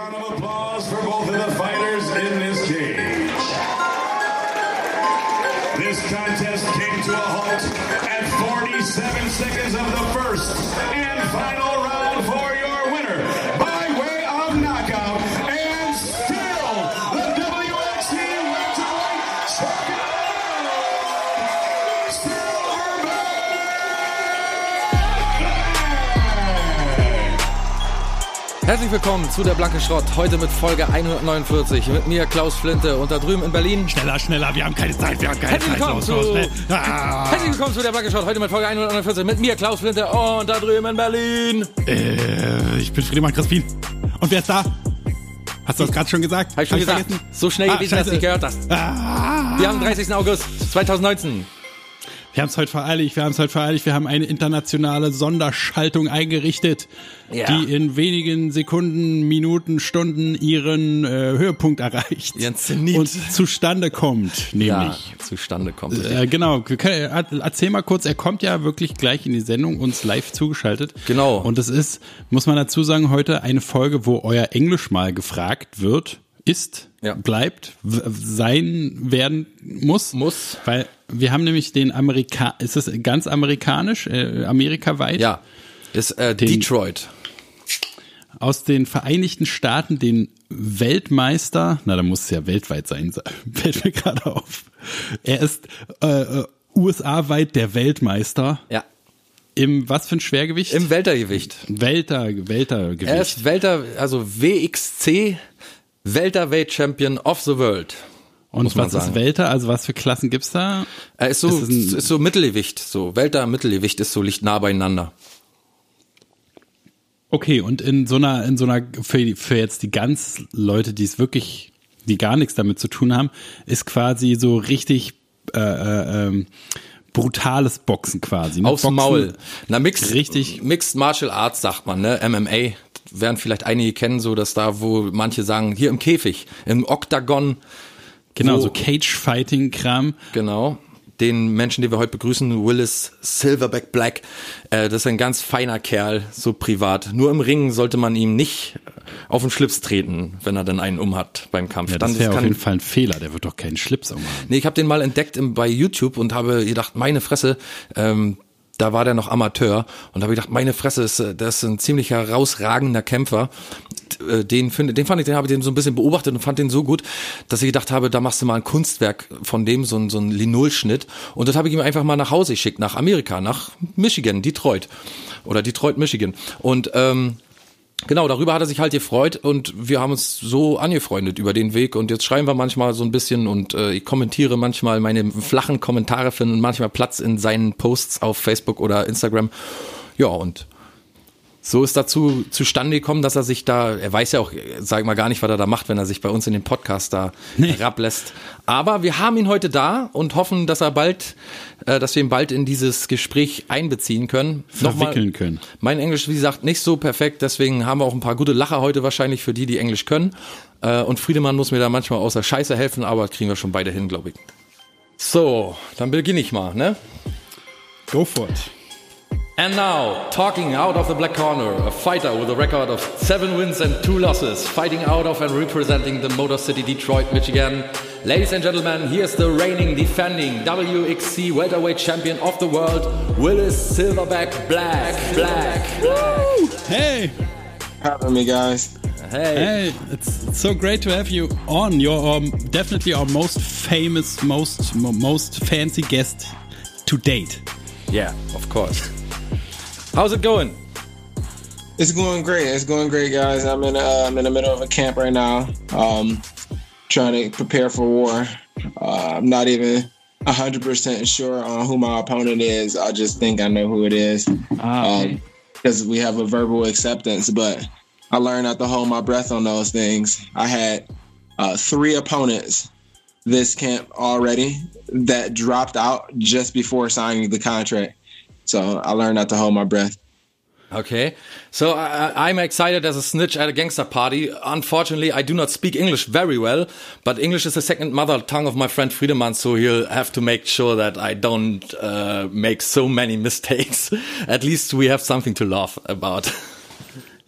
round of applause for both of the fighters in this cage. This contest came to a halt at 47 seconds of the first and final Herzlich willkommen zu der Blanke Schrott. Heute mit Folge 149. Mit mir Klaus Flinte und da drüben in Berlin. Schneller, schneller, wir haben keine Zeit, wir haben keine Herzlich Zeit. willkommen, zu, los. Ah. Herzlich willkommen zu der Blanke Schrott. Heute mit Folge 149 mit mir Klaus Flinte und da drüben in Berlin. Äh, ich bin Friedemann Crispin. Und wer ist da? Hast du das gerade schon gesagt? Hab ich schon Hab gesagt. vergessen? So schnell Ah, gewesen, dass du scheiße. nicht gehört hast. Ah. Wir haben den 30. August 2019. Wir haben es heute vereiligt, wir haben es heute vereiligt, wir haben eine internationale Sonderschaltung eingerichtet, Ja. die in wenigen Sekunden, Minuten, Stunden ihren äh, Höhepunkt erreicht. Ihren Zenit. Und zustande kommt, nämlich. Ja, zustande kommt. Äh, genau, können, äh, erzähl mal kurz, er kommt ja wirklich gleich in die Sendung, uns live zugeschaltet. Genau. Und es ist, muss man dazu sagen, heute eine Folge, wo euer Englisch mal gefragt wird, ist, Ja. bleibt, sein werden muss. Muss. Weil wir haben nämlich den Amerika, ist das ganz amerikanisch, äh, amerikaweit? Ja, ist äh, Detroit. Aus den Vereinigten Staaten den Weltmeister, na, da muss es ja weltweit sein, fällt mir gerade auf. Er ist äh, äh, USA-weit der Weltmeister Ja, im was für ein Schwergewicht? im Weltergewicht. Welter, Weltergewicht. Er ist Welter, also WXC Welterweight Champion of the World. Und was sagen. ist Welter? Also was für Klassen gibt's da? Er ist so, Ist ein- ist so Mittelgewicht, so Welter Mittelgewicht ist so liegt nah beieinander. Okay, und in so einer, in so einer, für, für jetzt die ganz Leute, die es wirklich, die gar nichts damit zu tun haben, ist quasi so richtig äh, äh, ähm, brutales Boxen quasi. Ne? Aufs Boxen, Maul. Na, Mixed, Richtig. Mixed Martial Arts sagt man, ne? MMA. Werden vielleicht einige kennen, so dass da, wo manche sagen, hier im Käfig, im Oktagon, Genau, so Cage-Fighting-Kram. genau. Den Menschen, den wir heute begrüßen, Willis Silverback Black, äh, das ist ein ganz feiner Kerl, so privat. Nur im Ring sollte man ihm nicht auf den Schlips treten, wenn er dann einen umhat beim Kampf. Ja, das wäre auf jeden Fall ein Fehler. Der wird doch keinen Schlips umhaben. Nee, ich habe den mal entdeckt im, bei YouTube und habe gedacht, meine Fresse, ähm, da war der noch Amateur und habe gedacht, meine Fresse, ist, das ist ein ziemlich herausragender Kämpfer. Äh, Den, finde, den fand ich, den habe ich den so ein bisschen beobachtet und fand den so gut, dass ich gedacht habe, da machst du mal ein Kunstwerk von dem, so ein, so ein Linolschnitt. Und das habe ich ihm einfach mal nach Hause geschickt, nach Amerika, nach Michigan, Detroit. Oder Detroit, Michigan. Und ähm, Genau, darüber hat er sich halt gefreut und wir haben uns so angefreundet über den Weg und jetzt schreiben wir manchmal so ein bisschen und äh, ich kommentiere manchmal meine flachen Kommentare finden manchmal Platz in seinen Posts auf Facebook oder Instagram. Ja, und so ist dazu zustande gekommen, dass er sich da, er weiß ja auch, sag ich mal gar nicht, was er da macht, wenn er sich bei uns in den Podcast da Nee. herablässt. Aber wir haben ihn heute da und hoffen, dass er bald, äh, dass wir ihn bald in dieses Gespräch einbeziehen können. Verwickeln können. Mein Englisch, wie gesagt, nicht so perfekt, deswegen haben wir auch ein paar gute Lacher heute wahrscheinlich für die, die Englisch können. Äh, und Friedemann muss mir da manchmal außer Scheiße helfen, aber kriegen wir schon beide hin, glaube ich. So, dann beginne ich mal, ne? Go for it. And now, talking out of the black corner, a fighter with a record of seven wins and two losses, fighting out of and representing the Motor City Detroit, Michigan. Ladies and gentlemen, here's the reigning, defending WXC welterweight champion of the world, Willis Silverback Black. Black. Hey, having me, guys. Hey. hey, it's, it's so great to have you on. You're um, definitely our most famous, most mo- most fancy guest to date. Yeah, of course. How's it going? It's going great. It's going great, guys. I'm in uh, I'm in the middle of a camp right now, um, trying to prepare for war. Uh, I'm not even hundred percent sure on who my opponent is. I just think I know who it is because we have a verbal acceptance. But I learned not to hold my breath on those things. I had uh, three opponents this camp already that dropped out just before signing the contract. So I learned not to hold my breath. Okay, so I, I'm excited as a snitch at a gangster party. Unfortunately, I do not speak English very well, but English is the second mother tongue of my friend Friedemann, so he'll have to make sure that I don't uh, make so many mistakes. At least we have something to laugh about.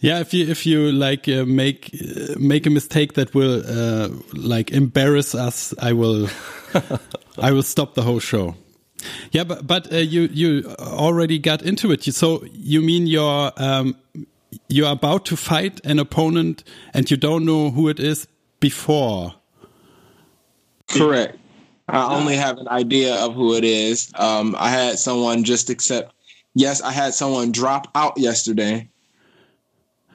Yeah, if you if you like uh, make uh, make a mistake that will uh, like embarrass us, I will I will stop the whole show. Yeah, but but uh, you you already got into it. So you mean you're um, you're about to fight an opponent and you don't know who it is before. Correct. I only have an idea of who it is. Um, I had someone just accept. Yes, I had someone drop out yesterday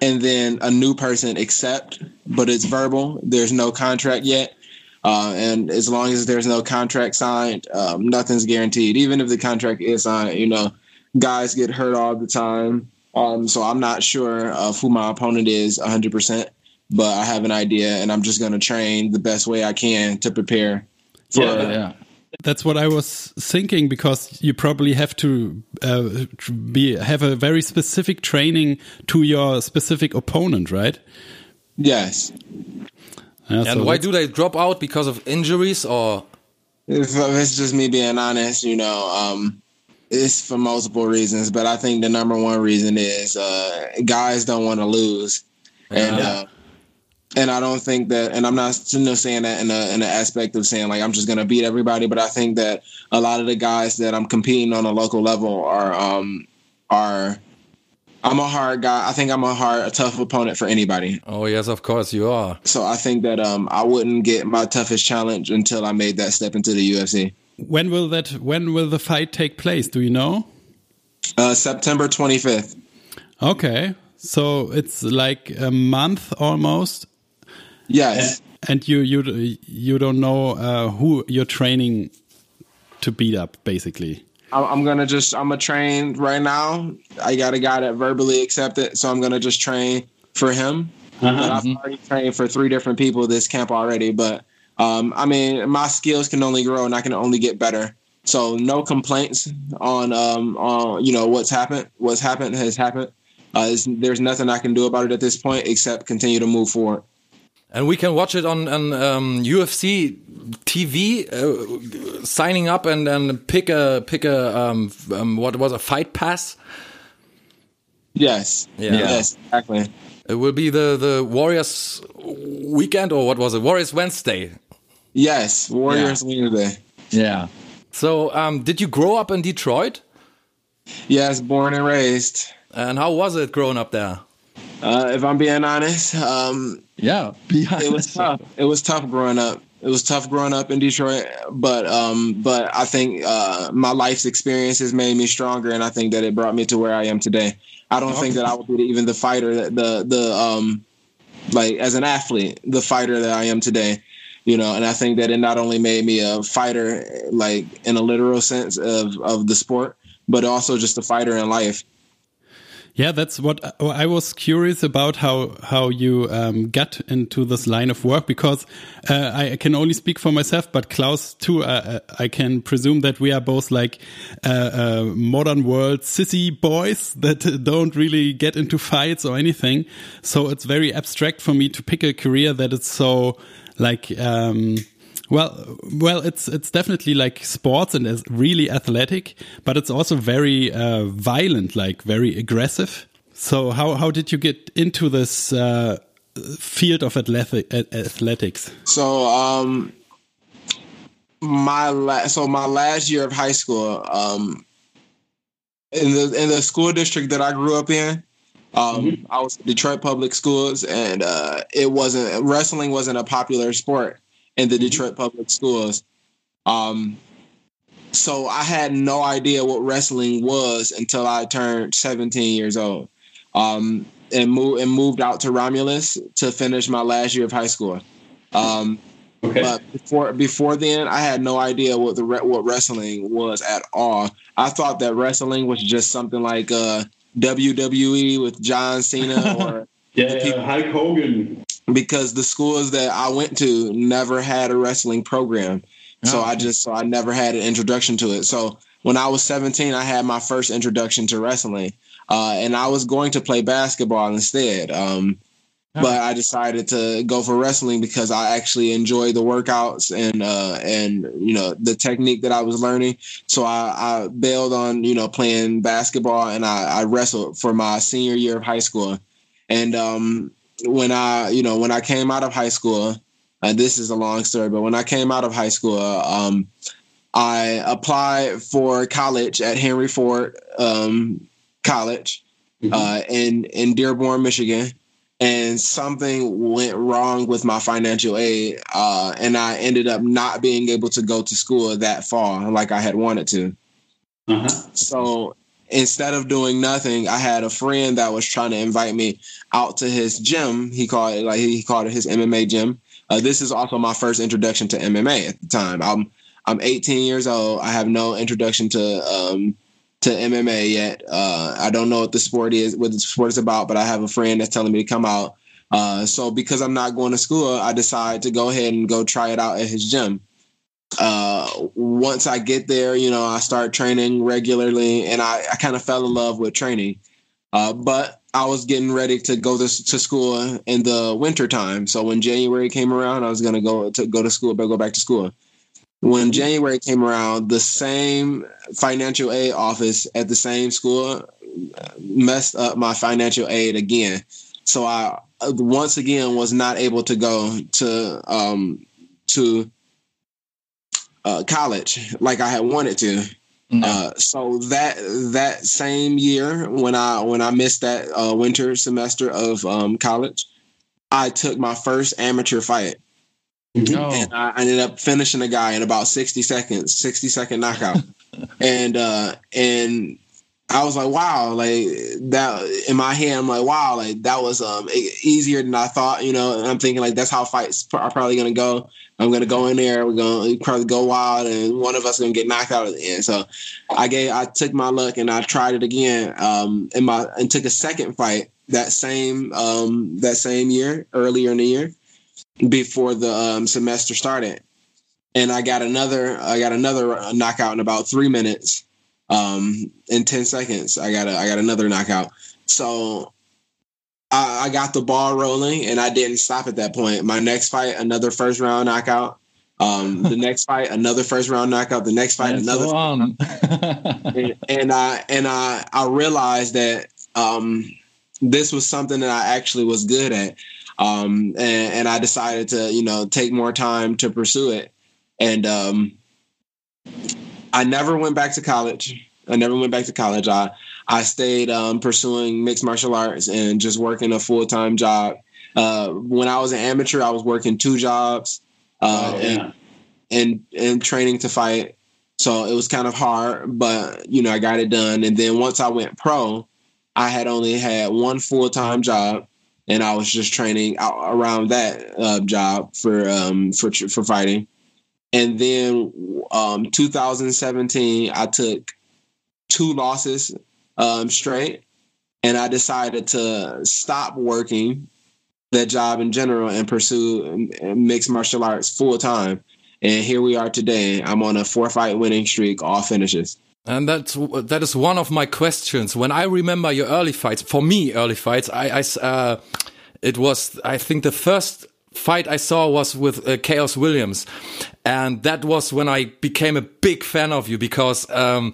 and then a new person accept, but it's verbal. There's no contract yet. Uh, and as long as there's no contract signed, um, nothing's guaranteed. Even if the contract is signed, you know, guys get hurt all the time. Um, so I'm not sure of who my opponent is 100%, but I have an idea, and I'm just going to train the best way I can to prepare. For, yeah, yeah. That's what I was thinking because you probably have to uh, be have a very specific training to your specific opponent, right? Yes. Yeah, and so why do they drop out? Because of injuries or? If, if it's just me being honest, you know, um, it's for multiple reasons, but I think the number one reason is uh, guys don't want to lose, and uh, and I don't think that, and I'm not you know, saying that in a in an aspect of saying like I'm just gonna beat everybody, but I think that a lot of the guys that I'm competing on a local level are um are I'm a hard guy. I think I'm a hard, a tough opponent for anybody. Oh yes, of course you are. So I think that um I wouldn't get my toughest challenge until I made that step into the UFC. when will that when will the fight take place? Do you know? Uh, September 25th. Okay, so it's like a month almost, Yes. and you you you don't know uh, who you're training to beat up, basically. I'm, gonna just I'm gonna train right now. I got a guy that verbally accepted, so I'm gonna just train for him. But I've already trained for three different people this camp already. But um, I mean, my skills can only grow, and I can only get better. So no complaints on um, on you know what's happened. What's happened has happened. Uh, there's nothing I can do about it at this point except continue to move forward. And we can watch it on, on um, UFC TV, uh, signing up and then pick a pick a um, um, what was a fight pass. Yes. Yeah. Yes. Exactly. It will be the the Warriors weekend or what was it? Warriors Wednesday. Yes. Warriors Wednesday. Yeah. So, um, did you grow up in Detroit? Yes. Born and raised. And how was it growing up there? Uh, if I'm being honest, um, Yeah. Be it was tough. It was tough growing up. It was tough growing up in Detroit, but um, but I think uh, my life's experiences made me stronger, and I think that it brought me to where I am today. I don't think that I would be even the fighter that the the um, like as an athlete, the fighter that I am today. You know, and I think that it not only made me a fighter, like in a literal sense of of the sport, but also just a fighter in life. Yeah, that's what I was curious about how how you um, got into this line of work because uh, I can only speak for myself, but Klaus too. Uh, I can presume that we are both like uh, uh, modern world sissy boys that don't really get into fights or anything. So it's very abstract for me to pick a career that is so like. Um, well, well, it's it's definitely like sports and is really athletic, but it's also very uh, violent, like very aggressive. So how how did you get into this uh, field of athletic, athletics? So um my la- so my last year of high school um in the in the school district that I grew up in um I was Detroit Public Schools and uh it wasn't wrestling wasn't a popular sport in the Detroit Public Schools um so I had no idea what wrestling was until I turned 17 years old um and moved and moved out to Romulus to finish my last year of high school um Okay. but before before then, I had no idea what the what wrestling was at all. I thought that wrestling was just something like uh, WWE with John Cena, or yeah, people- Hulk Hogan. Because the schools that I went to never had a wrestling program. So I just so I never had an introduction to it. So when I was 17, I had my first introduction to wrestling, uh, and I was going to play basketball instead. Um, but I decided to go for wrestling because I actually enjoy the workouts and uh, and you know the technique that I was learning. So I, I bailed on you know playing basketball and I, I wrestled for my senior year of high school. And um, when I, you know, when I came out of high school, uh, this is a long story, but when I came out of high school, um, I applied for college at Henry Ford um, College mm-hmm. uh, in in Dearborn, Michigan, and something went wrong with my financial aid, uh, and I ended up not being able to go to school that fall like I had wanted to. Uh-huh. So instead of doing nothing, I had a friend that was trying to invite me out to his gym. He called it like he called it his MMA gym. Uh, this is also my first introduction to MMA at the time. I'm I'm 18 years old. I have no introduction to um, to MMA yet. Uh, I don't know what the sport is, what the sport is about, but I have a friend that's telling me to come out. Uh, so because I'm not going to school, I decide to go ahead and go try it out at his gym. Uh, once I get there, you know, I start training regularly, and I, I kind of fell in love with training. Uh, but I was getting ready to go to, to school in the winter time. So when January came around, I was going to go to go to school, but go back to school. When January came around, the same financial aid office at the same school messed up my financial aid again. So I once again was not able to go to um, to uh, college like I had wanted to. No. Uh, so that that same year when I when I missed that uh, winter semester of um, college, I took my first amateur fight. No. And I ended up finishing a guy in about 60 seconds, 60 second knockout. and uh and I was like, wow, like that in my head, I'm like, wow, like that was um easier than I thought, you know. And I'm thinking like that's how fights are probably gonna go. I'm gonna go in there. We're gonna probably go wild, and one of us gonna get knocked out at the end. So I gave, I took my luck, and I tried it again. Um, in my and took a second fight that same um that same year, earlier in the year, before the um, semester started, and I got another, I got another knockout in about three minutes. Um, in ten seconds, I got a, I got another knockout. So I, I, got the ball rolling and I didn't stop at that point. My next fight, another first round knockout. Um, the next fight, another first round knockout. The next fight, That's another. and, and, I and I I realized that um, this was something that I actually was good at, um, and, and, I decided to you know take more time to pursue it. And um, I never went back to college. I never went back to college. I I stayed um, pursuing mixed martial arts and just working a full time job. Uh, when I was an amateur, I was working two jobs uh, oh, yeah. and, and and training to fight. So it was kind of hard, but you know I got it done. And then once I went pro, I had only had one full time job, and I was just training around that uh, job for um, for for fighting. And then um, 2017, I took two losses um, straight, and I decided to stop working that job in general and pursue mixed martial arts full time. And here we are today. I'm on a four fight winning streak, all finishes. And that's that is one of my questions. When I remember your early fights, for me, early fights, I, I uh, it was I think the first fight I saw was with uh, Chaos Williams, and that was when I became a big fan of you because um,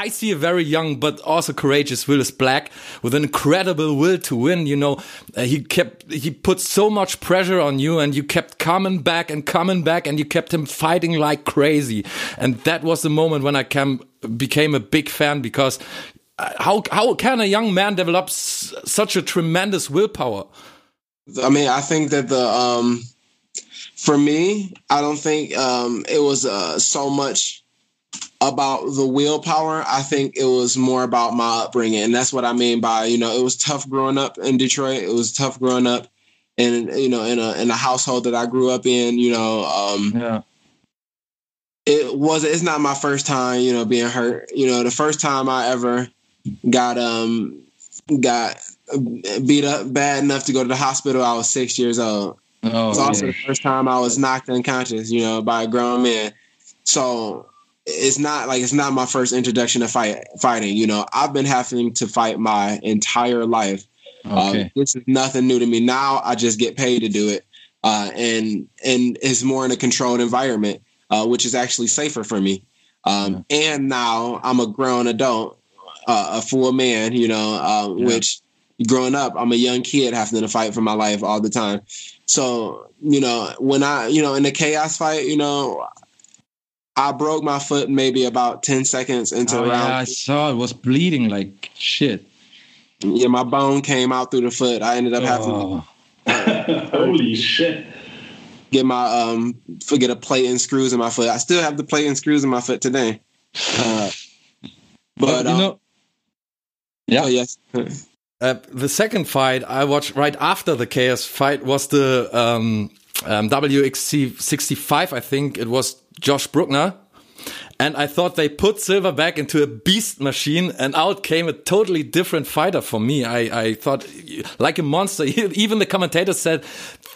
I see a very young but also courageous Willis Black with an incredible will to win. You know, uh, he kept he put so much pressure on you, and you kept coming back and coming back, and you kept him fighting like crazy. And that was the moment when I came, became a big fan because uh, how how can a young man develop such a tremendous willpower? I mean, I think that the um, for me, I don't think um, it was uh, so much about the willpower. I think it was more about my upbringing. And that's what I mean by, you know, it was tough growing up in Detroit. It was tough growing up in, you know, in a, in a household that I grew up in, you know, um, yeah. It was. It's not my first time, you know, being hurt. You know, the first time I ever got um got beat up bad enough to go to the hospital, I was six years old. Oh, it was also yeah. the first time I was knocked unconscious, you know, by a grown man. So it's not like it's not my first introduction to fight fighting. You know, I've been having to fight my entire life. Uh, okay. this is nothing new to me. Now I just get paid to do it, uh, and and it's more in a controlled environment, uh, which is actually safer for me. Um, yeah. And now I'm a grown adult, uh, a full man. You know, uh, yeah. which growing up, I'm a young kid having to fight for my life all the time. So, you know, when I, you know, in the chaos fight, you know, I broke my foot maybe about 10 seconds into Oh, round. yeah, I saw it was bleeding like shit. Yeah, my bone came out through the foot. I ended up having to Oh, Holy shit. get my um forget a plate and screws in my foot. I still have the plate and screws in my foot today. Uh, but you um, know, yeah. oh, yes, Uh, the second fight I watched right after the chaos fight was the um, um, WXC 65. I think it was Josh Bruckner. And I thought they put Silver back into a beast machine, and out came a totally different fighter for me. I, I thought like a monster. Even the commentator said,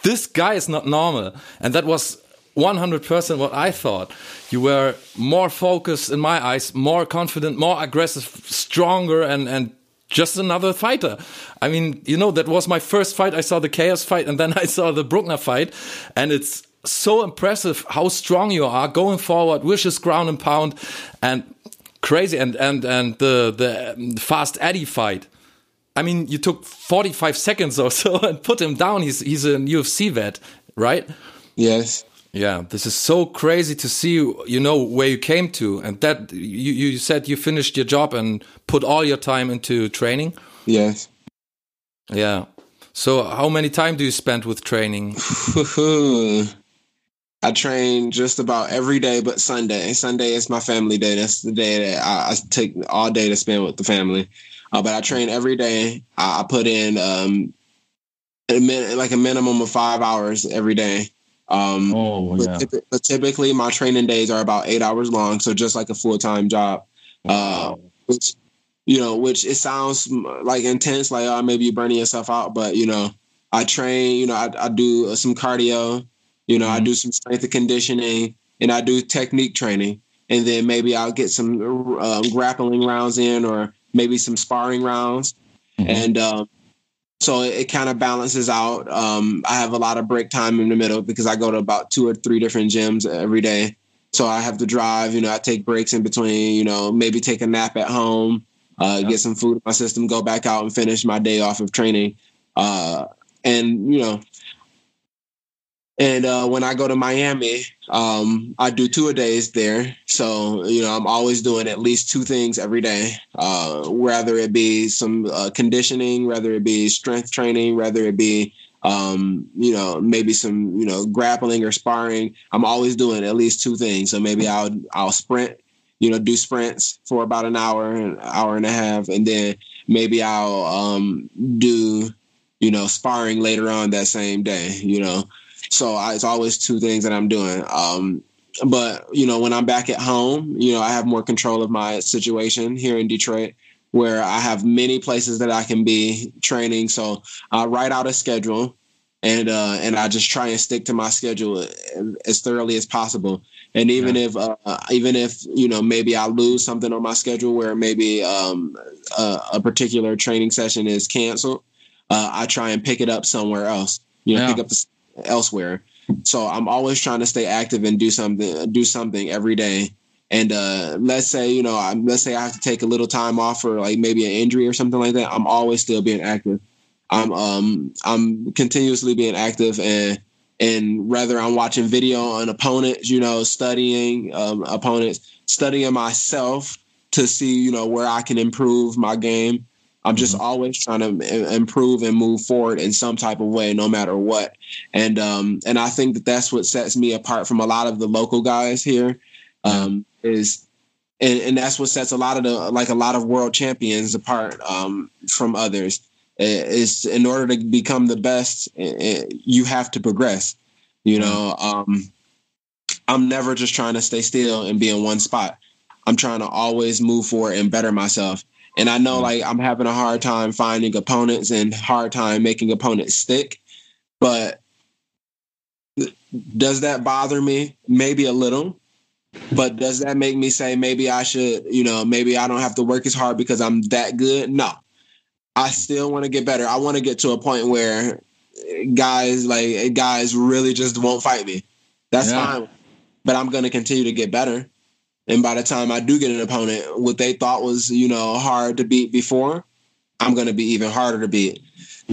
"This guy is not normal," and that was 100% what I thought. You were more focused in my eyes, more confident, more aggressive, stronger, and and just another fighter. I mean, you know, that was my first fight. I saw the Chaos fight, and then I saw the Bruckner fight, and it's so impressive how strong you are going forward, vicious ground and pound, and crazy. And and and the the fast Eddie fight. I mean, you took 45 seconds or so and put him down. He's he's a UFC vet, right? yes, Yeah, this is so crazy to see. You know where you came to, and that you you said you finished your job and put all your time into training. yes. Yeah. So how many time do you spend with training? I train just about every day but Sunday. Sunday is my family day. That's the day that I, I take all day to spend with the family. Uh, but I train every day. I, I put in um, a min- like a minimum of five hours every day. Um, Oh, but, yeah. but typically, my training days are about eight hours long, so just like a full time job. Uh, which you know, which it sounds like intense, like oh, maybe you're burning yourself out, but you know, I train. You know, I, I do uh, some cardio. You know, I do some strength and conditioning, and I do technique training, and then maybe I'll get some um, grappling rounds in, or maybe some sparring rounds, and um, so it, it kind of balances out. Um, I have a lot of break time in the middle because I go to about two or three different gyms every day. So I have to drive. You know, I take breaks in between. You know, maybe take a nap at home, uh, get some food in my system, go back out and finish my day off of training. Uh, and you know, and uh, when I go to Miami, um, I do two a days there. So you know, I'm always doing at least two things every day. Uh, whether it be some uh, conditioning, whether it be strength training, whether it be um, you know maybe some you know grappling or sparring. I'm always doing at least two things. So maybe I'll I'll sprint, you know, do sprints for about an hour, an hour and a half, and then maybe I'll um, do you know sparring later on that same day. You know. So I, it's always two things that I'm doing. Um, but you know, when I'm back at home, you know, I have more control of my situation here in Detroit, where I have many places that I can be training. So I write out a schedule, and uh, and I just try and stick to my schedule as thoroughly as possible. And even if uh, even if you know maybe I lose something on my schedule where maybe um, a, a particular training session is canceled, uh, I try and pick it up somewhere else. You know, Yeah. pick up the elsewhere. So I'm always trying to stay active and do something do something every day. And uh, let's say you know, I'm, let's say I have to take a little time off for like maybe an injury or something like that. I'm always still being active. I'm um I'm continuously being active and and whether I'm watching video on opponents, you know, studying um, opponents, studying myself to see you know where I can improve my game. I'm just always trying to improve and move forward in some type of way, no matter what. And um, and I think that that's what sets me apart from a lot of the local guys here. Um, is and, and that's what sets a lot of the like a lot of world champions apart um, from others. Is in order to become the best, i- i- you have to progress. You know, um, I'm never just trying to stay still and be in one spot. I'm trying to always move forward and better myself. And I know mm-hmm. like I'm having a hard time finding opponents and hard time making opponents stick. But does that bother me? Maybe a little. But does that make me say maybe I should, you know, maybe I don't have to work as hard because I'm that good? No. I still want to get better. I want to get to a point where guys like guys really just won't fight me. That's Yeah. fine. But I'm going to continue to get better. And by the time I do get an opponent, what they thought was, you know, hard to beat before, I'm going to be even harder to beat.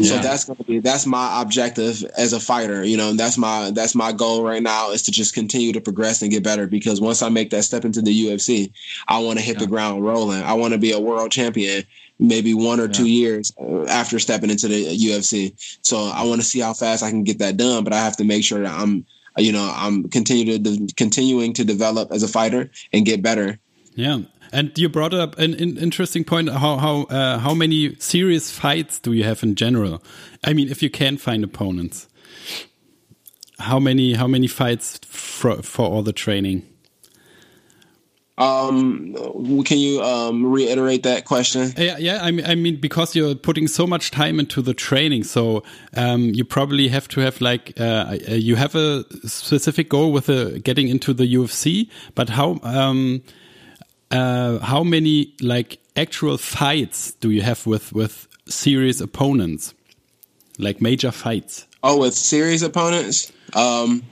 So that's going to be that's my objective as a fighter. You know, and that's my that's my goal right now is to just continue to progress and get better. Because once I make that step into the UFC, I want to hit the ground rolling. I want to be a world champion, maybe one or two years uh, after stepping into the UFC. So I want to see how fast I can get that done. But I have to make sure that I'm, you know, I'm continue to de- continuing to develop as a fighter and get better. Yeah. And you brought up an, an interesting point. How how uh, how many serious fights do you have in general? I mean, if you can find opponents, how many how many fights for for all the training? Um, can you um, reiterate that question? Yeah, yeah. I mean, I mean, because you're putting so much time into the training, so um, you probably have to have like uh, uh, you have a specific goal with uh, getting into the UFC. But how um, uh, how many like actual fights do you have with with serious opponents, like major fights? Oh, with serious opponents. Um,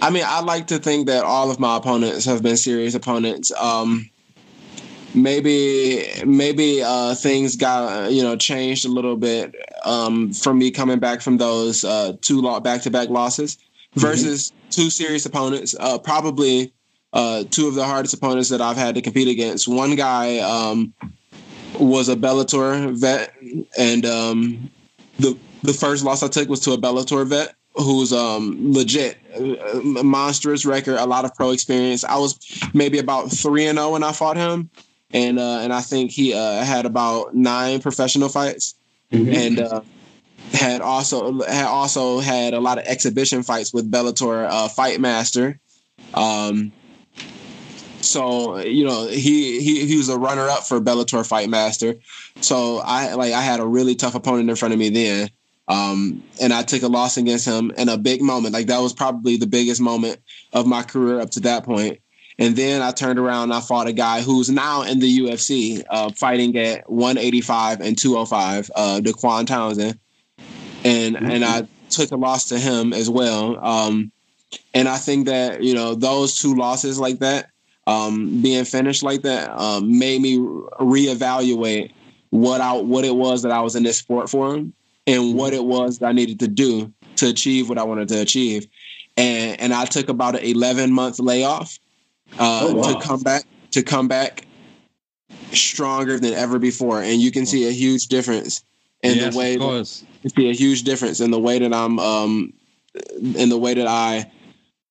I mean, I like to think that all of my opponents have been serious opponents. Um, maybe, maybe uh, things got you know changed a little bit um, from me coming back from those uh, two back to back losses versus two serious opponents. Uh, probably uh, two of the hardest opponents that I've had to compete against. One guy um, was a Bellator vet, and um, the the first loss I took was to a Bellator vet who's um legit uh, monstrous record, a lot of pro experience. I was maybe about three and zero when I fought him, and uh, and I think he uh, had about nine professional fights, and uh, had also had also had a lot of exhibition fights with Bellator uh, Fight Master. Um, so you know he he he was a runner up for Bellator Fight Master. So I like I had a really tough opponent in front of me then. Um, and I took a loss against him in a big moment. Like that was probably the biggest moment of my career up to that point. And then I turned around and I fought a guy who's now in the UFC, uh, fighting at 185 and 205, uh, Dequan Townsend. And and I took a loss to him as well. Um, and I think that you know those two losses like that, um, being finished like that, um, made me reevaluate what I what it was that I was in this sport for and what it was that I needed to do to achieve what I wanted to achieve. And and I took about an 11 month layoff uh, Oh, wow. to come back to come back stronger than ever before. And you can see a huge difference in yes, the way of that, you see a huge difference in the way that I'm um in the way that I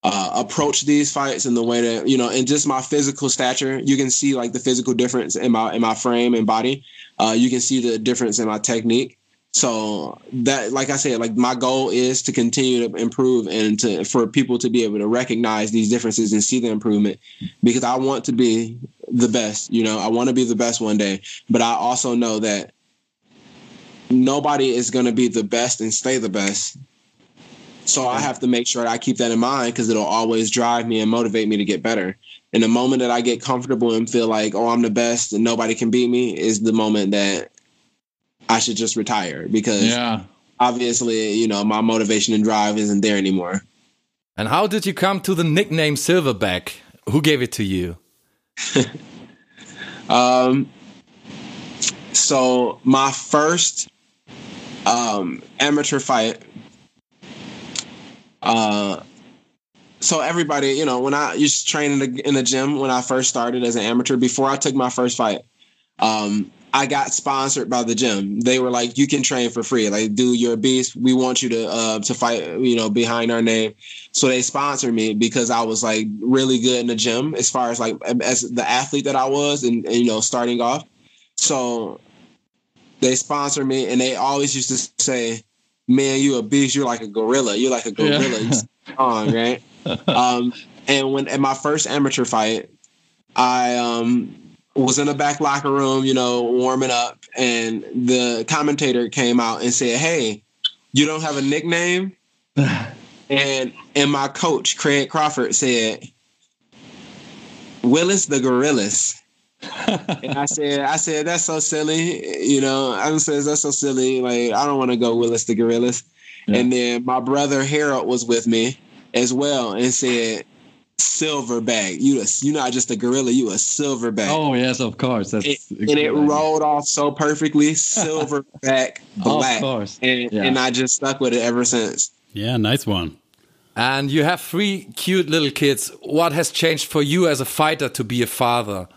uh, approach these fights and the way that you know and just my physical stature you can see like the physical difference in my in my frame and body uh, you can see the difference in my technique so that like i said like my goal is to continue to improve and to for people to be able to recognize these differences and see the improvement because i want to be the best you know i want to be the best one day but i also know that nobody is going to be the best and stay the best so I have to make sure I keep that in mind because it'll always drive me and motivate me to get better. And the moment that I get comfortable and feel like, oh, I'm the best and nobody can beat me is the moment that I should just retire because Yeah. obviously, you know, my motivation and drive isn't there anymore. And how did you come to the nickname Silverback? Who gave it to you? Um, so my first um, amateur fight. Uh, so everybody, you know, when I used to train in the in the gym when I first started as an amateur, before I took my first fight, um, I got sponsored by the gym. They were like, "You can train for free. Like, dude, you're a beast. We want you to uh, to fight. You know, behind our name." So they sponsored me because I was like really good in the gym as far as like as the athlete that I was, and, and you know, starting off. So they sponsored me, and they always used to say, "Man, you a beast. You're like a gorilla. You're like a gorilla. Yeah. Strong, right?" um, and when at my first amateur fight, I um, was in the back locker room, you know, warming up, and the commentator came out and said, "Hey, you don't have a nickname?" and and my coach Craig Crawford said, "Willis the Gorillas." and I said, I said that's so silly, you know. I said that's so silly. Like I don't want to go Willis the Gorillas. Yeah. And then my brother Harold was with me as well and said, silver bag. You a, you not just a gorilla, you a silver bag. Oh yes, of course. That's It- and it rolled off so perfectly, silver back black, Of course. and Yeah. and I just stuck with it ever since. Yeah, nice one. And you have three cute little kids. What has changed for you as a fighter to be a father?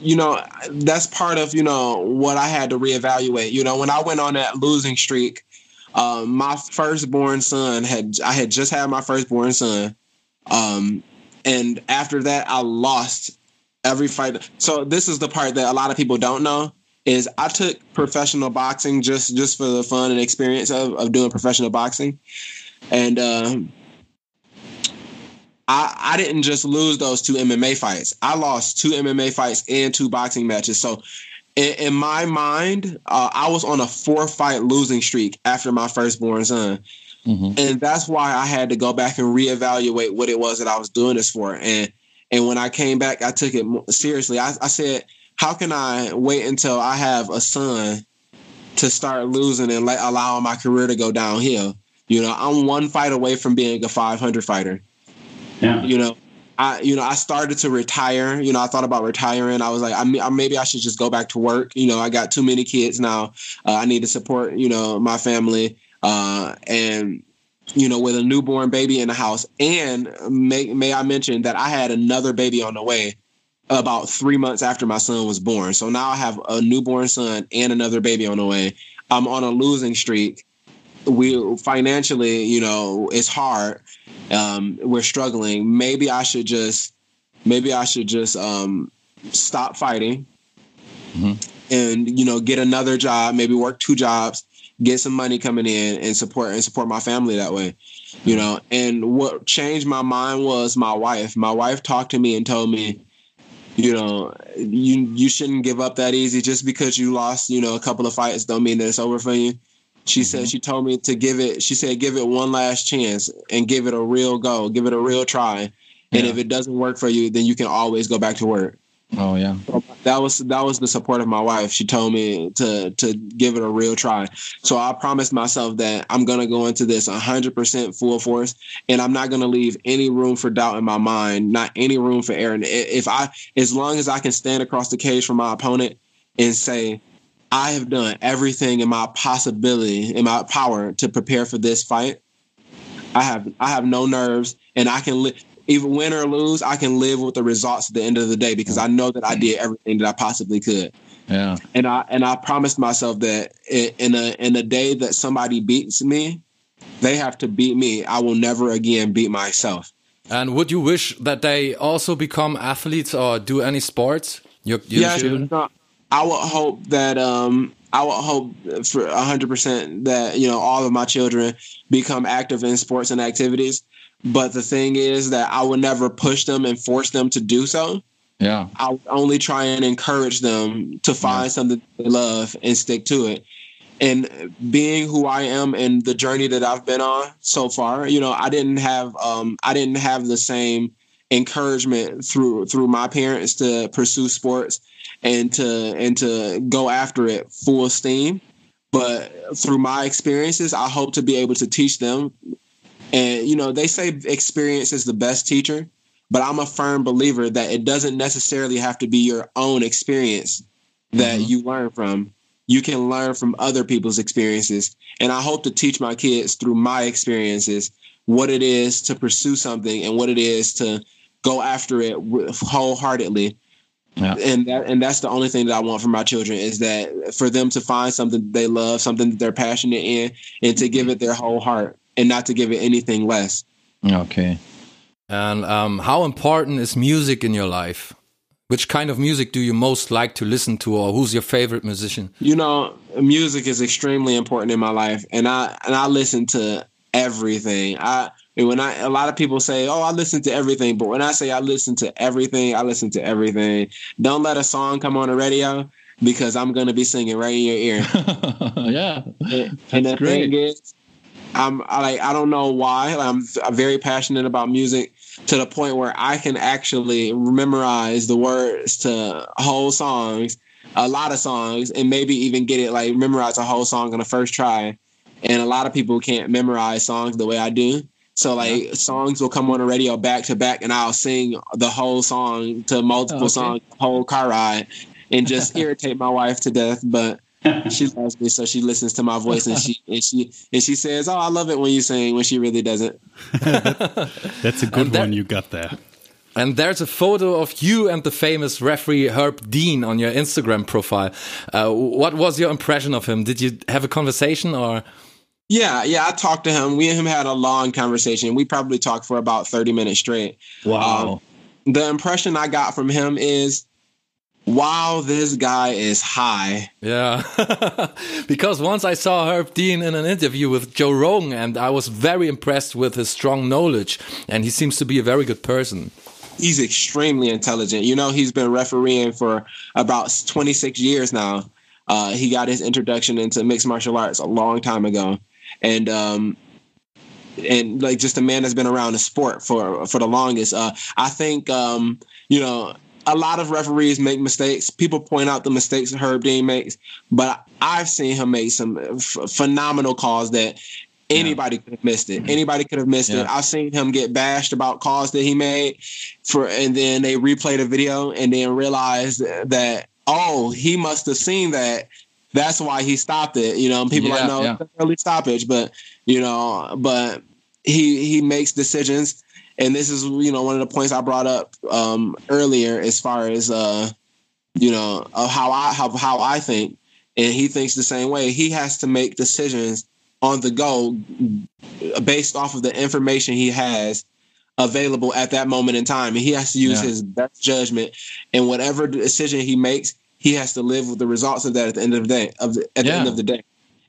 you know, that's part of, you know, what I had to reevaluate. You know, when I went on that losing streak, um, my firstborn son had I had just had my firstborn son. Um, and after that I lost every fight. So this is the part that a lot of people don't know is I took professional boxing just just for the fun and experience of, of doing professional boxing. And um I, I didn't just lose those two MMA fights. I lost two MMA fights and two boxing matches. So, in, in my mind, uh, I was on a four fight losing streak after my firstborn son. Mhm. And that's why I had to go back and reevaluate what it was that I was doing this for. And and when I came back, I took it seriously. I, I said, how can I wait until I have a son to start losing and let, allowing my career to go downhill? You know, I'm one fight away from being a 500 fighter Yeah. you know i you know i started to retire you know i thought about retiring i was like I, I maybe i should just go back to work you know i got too many kids now uh, i need to support you know my family uh, and you know with a newborn baby in the house and may, may i mention that i had another baby on the way about three months after my son was born so now i have a newborn son and another baby on the way i'm on a losing streak we financially you know it's hard um, we're struggling. Maybe I should just, maybe I should just um, stop fighting, Mhm. and you know, get another job. Maybe work two jobs, get some money coming in, and support and support my family that way. You know, and what changed my mind was my wife. My wife talked to me and told me, you know, you you shouldn't give up that easy. Just because you lost, you know, a couple of fights, don't mean that it's over for you. She said mm-hmm. she told me to give it. She said give it one last chance and give it a real go, give it a real try. And Yeah. if it doesn't work for you, then you can always go back to work. Oh yeah. That was that was the support of my wife. She told me to to give it a real try. So I promised myself that I'm gonna go into this 100% full force, and I'm not gonna leave any room for doubt in my mind, not any room for error. And If I, as long as I can stand across the cage from my opponent and say, I have done everything in my possibility, in my power to prepare for this fight. I have I have no nerves, and I can live. Even win or lose, I can live with the results at the end of the day because I know that I did everything that I possibly could. Yeah. And I and I promised myself that in a in a day that somebody beats me, they have to beat me. I will never again beat myself. And would you wish that they also become athletes or do any sports? Your, your yeah, children? I would hope that um I would hope for hundred percent that you know all of my children become active in sports and activities. But the thing is that I would never push them and force them to do so. Yeah. I would only try and encourage them to find something they love and stick to it. And being who I am and the journey that I've been on so far, you know, I didn't have um I didn't have the same encouragement through through my parents to pursue sports and to and to go after it full steam. But through my experiences, I hope to be able to teach them. And you know, they say experience is the best teacher but I'm a firm believer that it doesn't necessarily have to be your own experience that Mhm. you learn from. You can learn from other people's experiences. And I hope to teach my kids through my experiences what it is to pursue something and what it is to go after it wholeheartedly. Yeah. And that and that's the only thing that I want for my children is that for them to find something they love, something that they're passionate in, and to give it their whole heart and not to give it anything less. Okay. And um, how important is music in your life? Which kind of music do you most like to listen to, or who's your favorite musician? you know music is extremely important in my life and i and i listen to everything i and when i a lot of people say oh i listen to everything but when i say i listen to everything i listen to everything don't let a song come on the radio because i'm going to be singing right in your ear yeah. and, and the That's great. thing is i'm I, like i don't know why I'm, I'm very passionate about music to the point where i can actually memorize the words to whole songs a lot of songs and maybe even get it like memorize a whole song on the first try and a lot of people can't memorize songs the way i do So like songs will come on the radio back to back, and I'll sing the whole song to multiple oh, okay. songs, whole car ride, and just irritate my wife to death. But she loves me, so she listens to my voice, and she and she and she says, "Oh, I love it when you sing." When she really doesn't. That's a good that- one you got there. And there's a photo of you and the famous referee Herb Dean on your Instagram profile. Uh, what was your impression of him? Did you have a conversation or? Yeah, yeah. I talked to him. We and him had a long conversation. We probably talked for about thirty minutes straight. Wow. The impression I got from him is, wow, this guy is high. Yeah, because once I saw Herb Dean in an interview with Joe Rogan, and I was very impressed with his strong knowledge, and he seems to be a very good person. he's extremely intelligent. You know, he's been refereeing for about 26 years now. Uh, he got his introduction into mixed martial arts a long time ago, and um, and like just a man that's been around the sport for for the longest. Uh, I think um, you know a lot of referees make mistakes. People point out the mistakes that Herb Dean makes, but I've seen him make some f- phenomenal calls that anybody could have missed it. Mm-hmm. Anybody could have missed it. I've seen him get bashed about calls that he made for, and then they replay the video and then realize that oh, he must have seen that. That's why he stopped it. You know, people are Yeah, like no, yeah. early stoppage, but you know, but he he makes decisions and this is you know one of the points I brought up um, earlier as far as uh, you know of how I how how I think, and he thinks the same way. He has to make decisions on the go based off of the information he has available at that moment in time, and he has to use Yeah. his best judgment. And whatever decision he makes, he has to live with the results of that at the end of the day. Of the, at the end of the day,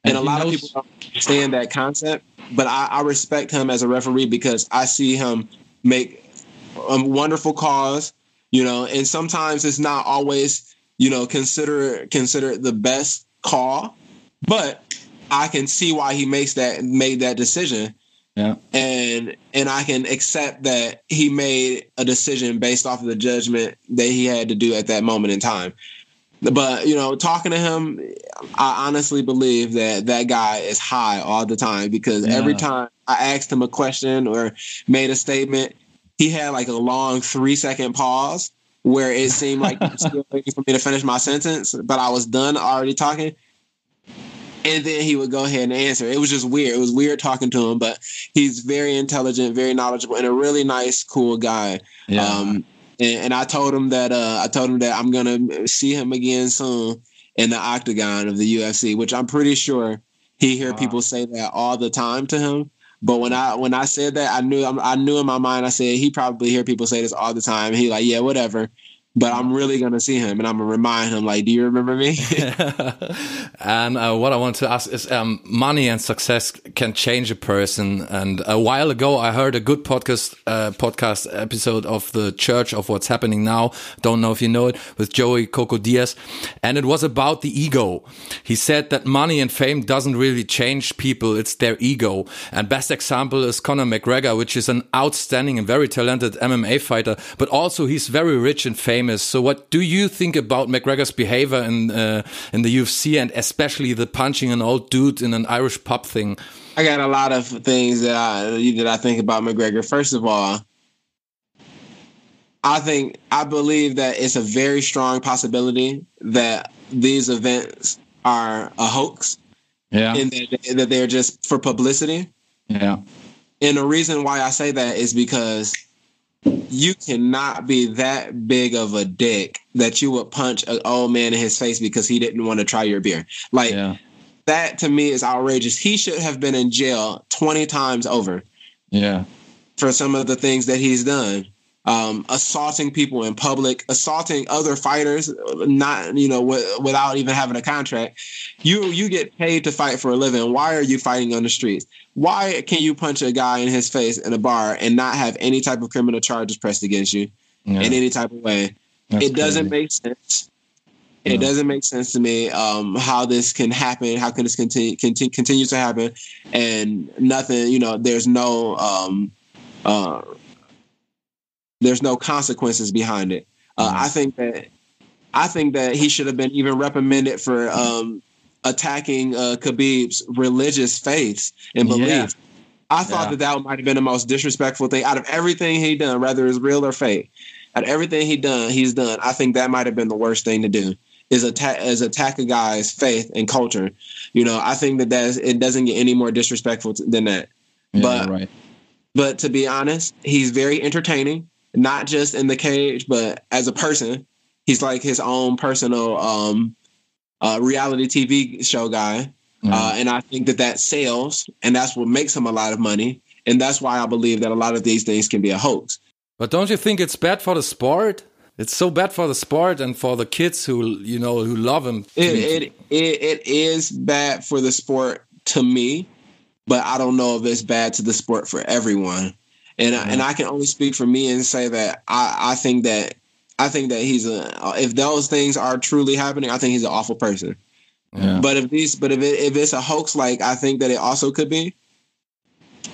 and, And a lot knows- of people don't understand that concept. But I, I respect him as a referee because I see him make a wonderful calls. You know, and sometimes it's not always you know consider consider the best call, but I can see why he makes that made that decision Yeah. and and I can accept that he made a decision based off of the judgment that he had to do at that moment in time. But you know, talking to him, I honestly believe that that guy is high all the time because every time I asked him a question or made a statement, he had like a long three second pause where it seemed like he was still waiting for me to finish my sentence, but I was done already talking. And then he would go ahead and answer. It was just weird. It was weird talking to him, but he's very intelligent, very knowledgeable, and a really nice, cool guy. Yeah. Um, and, and I told him that uh, I told him that I'm gonna see him again soon in the octagon of the UFC, which I'm pretty sure he hear people say that all the time to him. But when I when I said that, I knew I knew in my mind I said he probably hear people say this all the time. He like yeah whatever, but I'm really gonna see him and I'm gonna remind him like, do you remember me? and uh, what I want to ask is, um, money and success can change a person. And a while ago, I heard a good podcast uh, podcast episode of the Church of What's Happening Now. Don't know if you know it with Joey Coco Diaz, and it was about the ego. He said that money and fame doesn't really change people; it's their ego. And best example is Conor McGregor, which is an outstanding and very talented MMA fighter, but also he's very rich and famous. So, what do you think about McGregor's behavior in uh, in the UFC and especially the punching an old dude in an Irish pub thing? I got a lot of things that I that I think about McGregor. First of all, I think I believe that it's a very strong possibility that these events are a hoax yeah. and that, that they're just for publicity. yeah. And the reason why I say that is because you cannot be that big of a dick that you would punch an old man in his face because he didn't want to try your beer. Like Yeah. that to me is outrageous. He should have been in jail 20 times over Yeah. for some of the things that he's done. Um, assaulting people in public, assaulting other fighters, not you know w- without even having a contract. You you get paid to fight for a living. Why are you fighting on the streets? Why can you punch a guy in his face in a bar and not have any type of criminal charges pressed against you yeah. in any type of way? That's it doesn't crazy. make sense. It doesn't make sense to me um, how this can happen. How can this continue, continue continue to happen? And nothing, you know, there's no um, uh, there's no consequences behind it. Uh, Mhm. I think that I think that he should have been even reprimanded for um, attacking uh, Khabib's religious faiths and Yeah. I thought Yeah. that that might have been the most disrespectful thing out of everything he done, whether it's real or fake. Out of everything he done, he's done. I think that might have been the worst thing to do is attack is attack a guy's faith and culture. You know, I think that that's, it doesn't get any more disrespectful than that. Yeah, But- right. But to be honest, he's very entertaining, not just in the cage, but as a person. He's like his own personal um, uh, reality TV show guy. Uh, and I think that that sells, and that's what makes him a lot of money. And that's why I believe that a lot of these things can be a hoax. But don't you think it's bad for the sport? It's so bad for the sport and for the kids who you know who love him. It, it, it, it is bad for the sport to me, but I don't know if it's bad to the sport for everyone. And I, and mm-hmm. I can only speak for me and say that I, I think that I think that he's a if those things are truly happening, I think he's an awful person. Yeah. But if these, but if it, if it's a hoax, like I think that it also could be.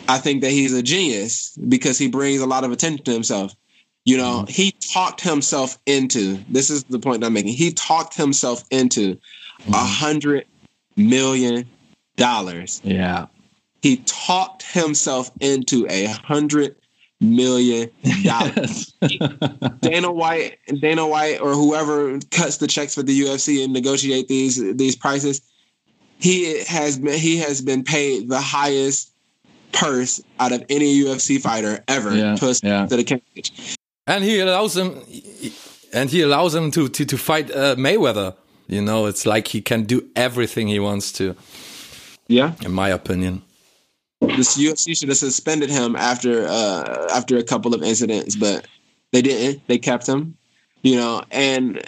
I think that he's a genius because he brings a lot of attention to himself. You know, mm-hmm. he talked himself into. This is the point I'm making. He talked himself into mm-hmm. a hundred million dollars. yeah. He talked himself into a hundred million dollars. Dana White, Dana White, or whoever cuts the checks for the UFC and negotiate these these prices, he has been he has been paid the highest purse out of any UFC fighter ever Yeah, to, yeah. to the cage. and he allows him, and he allows him to to, to fight uh, Mayweather. You know, it's like he can do everything he wants to, Yeah, in my opinion. This UFC should have suspended him after uh, after a couple of incidents, but they didn't. They kept him, you know, and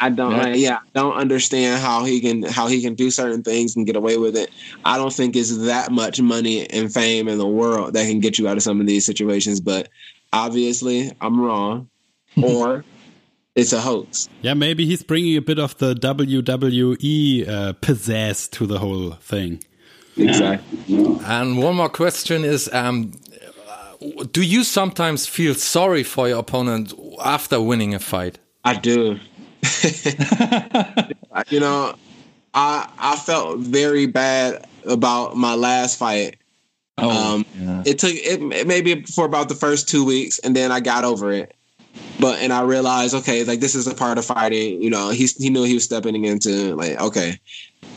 I don't, Yeah. yeah, don't understand how he can how he can do certain things and get away with it. I don't think it's that much money and fame in the world that can get you out of some of these situations. But obviously, I'm wrong, or it's a hoax. Yeah, maybe he's bringing a bit of the WWE uh, pizzazz to the whole thing. Exactly. And one more question is: um, Do you sometimes feel sorry for your opponent after winning a fight? I do. you know, I I felt very bad about my last fight. Oh, Um, yeah. It took it, it maybe for about the first two weeks, and then I got over it. But and I realized, okay, like this is a part of fighting. You know, he he knew he was stepping into like okay.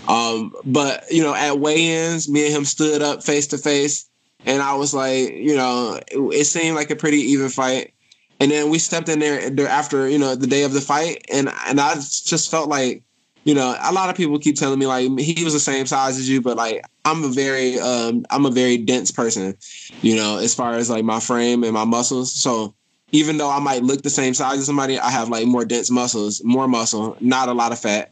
Um, but you know, at weigh-ins, me and him stood up face to face, and I was like, you know, it, it seemed like a pretty even fight. And then we stepped in there there after you know the day of the fight, and and I just felt like you know a lot of people keep telling me like he was the same size as you, but like I'm a very um I'm a very dense person, you know, as far as like my frame and my muscles. So even though I might look the same size as somebody, I have like more dense muscles, more muscle, not a lot of fat,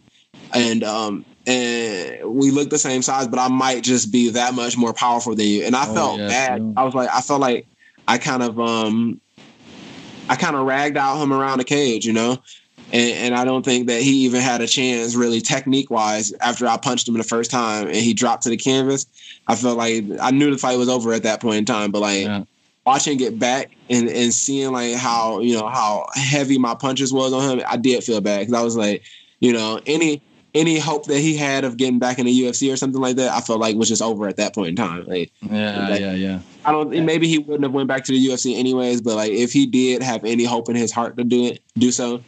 and um and we look the same size, but I might just be that much more powerful than you. And I Oh, felt yeah, bad. true. I was like, I felt like I kind of um I kind of ragged out him around the cage, you know. And, and I don't think that he even had a chance, really, technique wise, after I punched him the first time and he dropped to the canvas. I felt like I knew the fight was over at that point in time, but like Yeah. watching it back and, and seeing like how you know how heavy my punches was on him, I did feel bad because I was like, you know, any any hope that he had of getting back in the UFC or something like that, I felt like was just over at that point in time. Like Yeah, yeah, yeah. I don't maybe he wouldn't have went back to the UFC anyways, but like if he did have any hope in his heart to do it, do so,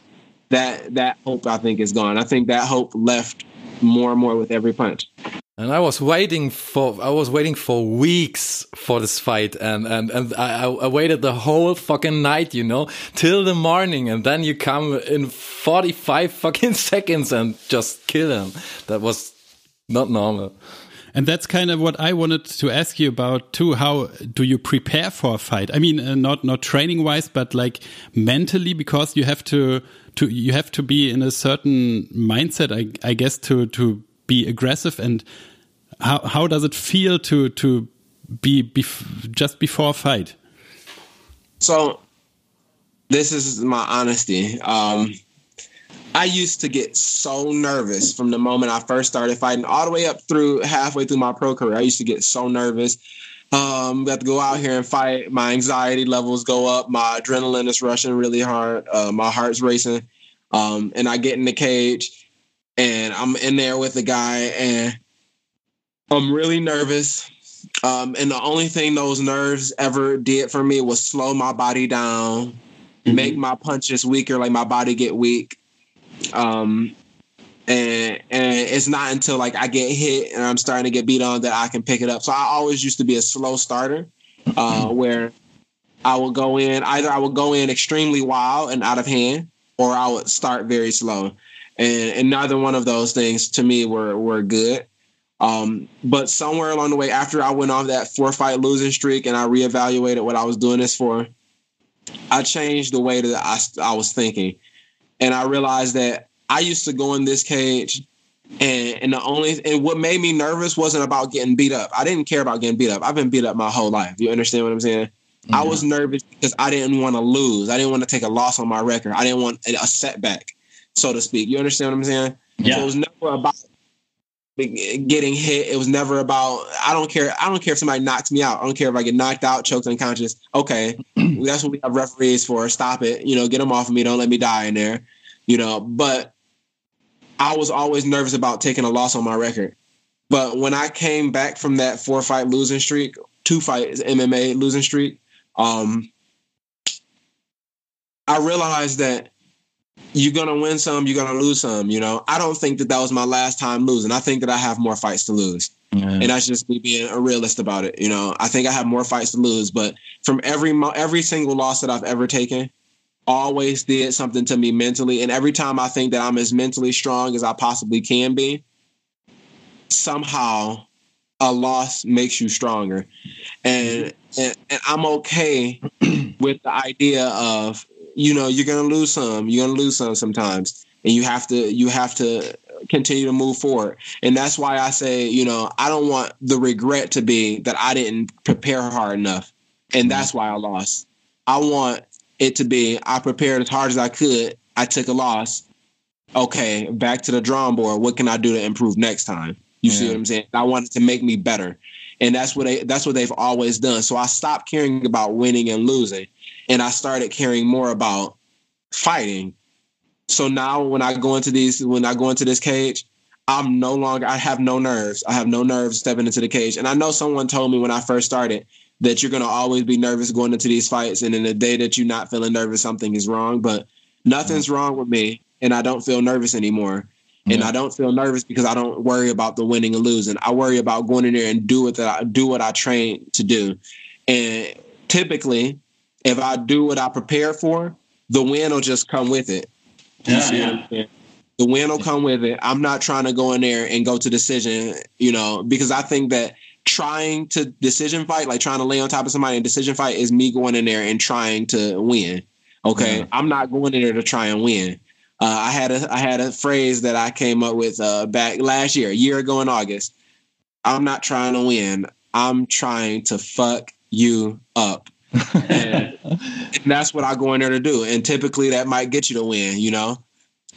that that hope I think is gone. I think that hope left more and more with every punch. And I was waiting for I was waiting for weeks for this fight, and and and I, I waited the whole fucking night, you know, till the morning, and then you come in forty five fucking seconds and just kill him. That was not normal. And that's kind of what I wanted to ask you about too. How do you prepare for a fight? I mean, uh, not not training wise, but like mentally, because you have to to you have to be in a certain mindset, I, I guess, to to be aggressive. And how how does it feel to to be bef just before a fight? So this is my honesty. Um, I used to get so nervous from the moment I first started fighting, all the way up through halfway through my pro career. I used to get so nervous. Um, got to go out here and fight. My anxiety levels go up. My adrenaline is rushing really hard. Uh, my heart's racing. Um, and I get in the cage, and I'm in there with the guy, and I'm really nervous. Um, and the only thing those nerves ever did for me was slow my body down, make my punches weaker, like my body get weak. Um, and and it's not until like I get hit and I'm starting to get beat on that I can pick it up. So I always used to be a slow starter, uh, where I would go in either I would go in extremely wild and out of hand, or I would start very slow, and and neither one of those things to me were were good. Um, but somewhere along the way, after I went off that four fight losing streak and I reevaluated what I was doing this for, I changed the way that I, I was thinking. And I realized that I used to go in this cage and, and the only and what made me nervous wasn't about getting beat up. I didn't care about getting beat up. I've been beat up my whole life. You understand what I'm saying? I was nervous because I didn't want to lose. I didn't want to take a loss on my record. I didn't want a setback, so to speak. You understand what I'm saying? Yeah. So it was never about getting hit. It was never about I don't care. I don't care if somebody knocks me out. I don't care if I get knocked out, choked unconscious. Okay, that's what we have referees for. Stop it. You know, get them off of me. Don't let me die in there. You know, but I was always nervous about taking a loss on my record. But when I came back from that four fight losing streak, two fights MMA losing streak, um, I realized that you're gonna win some, you're gonna lose some. You know, I don't think that that was my last time losing. I think that I have more fights to lose, Yeah. and that's just me being a realist about it. You know, I think I have more fights to lose, but from every every single loss that I've ever taken, always did something to me mentally. And every time I think that I'm as mentally strong as I possibly can be, somehow a loss makes you stronger. And and, and I'm okay with the idea of you know you're gonna lose some, you're gonna lose some sometimes, and you have to you have to continue to move forward. And that's why I say you know I don't want the regret to be that I didn't prepare hard enough, and that's why I lost. I want it to be I prepared as hard as I could. I took a loss. Okay, back to the drawing board. What can I do to improve next time? You see what I'm saying? I want it to make me better, and that's what they that's what they've always done. So I stopped caring about winning and losing, and I started caring more about fighting. So now when I go into these when I go into this cage, I'm no longer I have no nerves. I have no nerves stepping into the cage. And I know someone told me when I first started that you're gonna always be nervous going into these fights, and in the day that you're not feeling nervous, something is wrong. But nothing's mm-hmm. wrong with me, and I don't feel nervous anymore. And Yeah. I don't feel nervous because I don't worry about the winning and losing. I worry about going in there and do what I do what I train to do. And typically, if I do what I prepare for, the win will just come with it. Yeah, yeah. The win will come with it. I'm not trying to go in there and go to decision, you know, because I think that trying to decision fight, like trying to lay on top of somebody in decision fight, is me going in there and trying to win. Okay, Yeah. I'm not going in there to try and win. Uh, I had a I had a phrase that I came up with uh, back last year, a year ago in August. I'm not trying to win. I'm trying to fuck you up. And, and that's what I go in there to do. And typically that might get you to win, you know?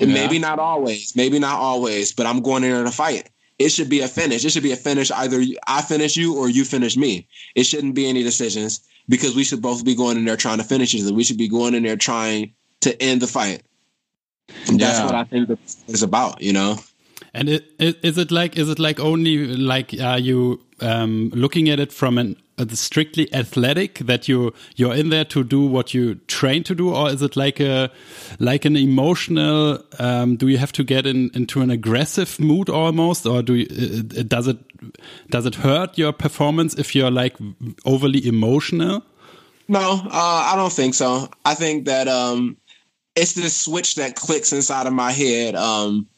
And Yeah. Maybe not always, maybe not always, but I'm going in there to fight. It should be a finish. It should be a finish. Either I finish you or you finish me. It shouldn't be any decisions because we should both be going in there trying to finish each other. We should be going in there trying to end the fight. And that's Yeah. what I think that it's about, you know? And it, it, is it like is it like only like are you um, looking at it from an strictly athletic that you you're in there to do what you train to do, or is it like a like an emotional? Um, do you have to get in into an aggressive mood almost, or do you, uh, does it does it hurt your performance if you're like overly emotional? No, uh, I don't think so. I think that um, it's this switch that clicks inside of my head. Um,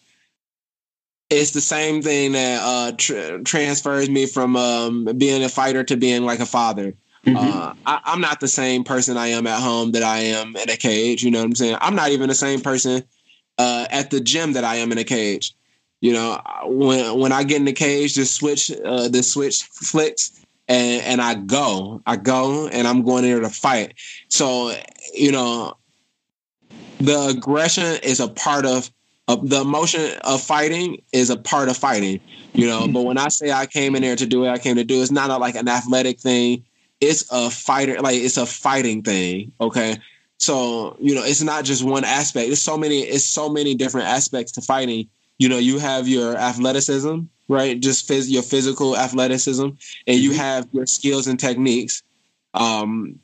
it's the same thing that uh, tr- transfers me from um, being a fighter to being like a father. Uh, I, I'm not the same person I am at home that I am in a cage. You know what I'm saying? I'm not even the same person uh, at the gym that I am in a cage. You know, when when I get in the cage, the switch uh, the switch flicks, and and I go, I go, and I'm going in there to fight. So you know, the aggression is a part of, of the emotion of fighting is a part of fighting. You know, hmm. but when I say I came in there to do what I came to do, it's not a, like an athletic thing. It's a fighter, like it's a fighting thing. Okay. So, you know, it's not just one aspect. It's so many, it's so many different aspects to fighting You know, you have your athleticism, right? Just phys- your physical athleticism, and you mm-hmm. have your skills and techniques. Um,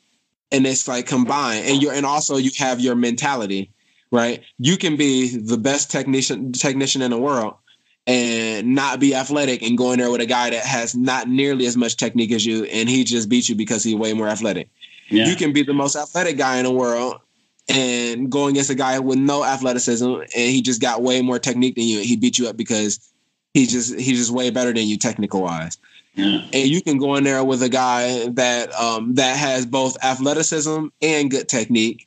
and it's like combined, and you're and also you have your mentality, right? You can be the best technician technician in the world and not be athletic and go in there with a guy that has not nearly as much technique as you, and he just beat you because he's way more athletic. Yeah. You can be the most athletic guy in the world and go against a guy with no athleticism and he just got way more technique than you and he beat you up because he just he's just way better than you technical wise. yeah. And you can go in there with a guy that um that has both athleticism and good technique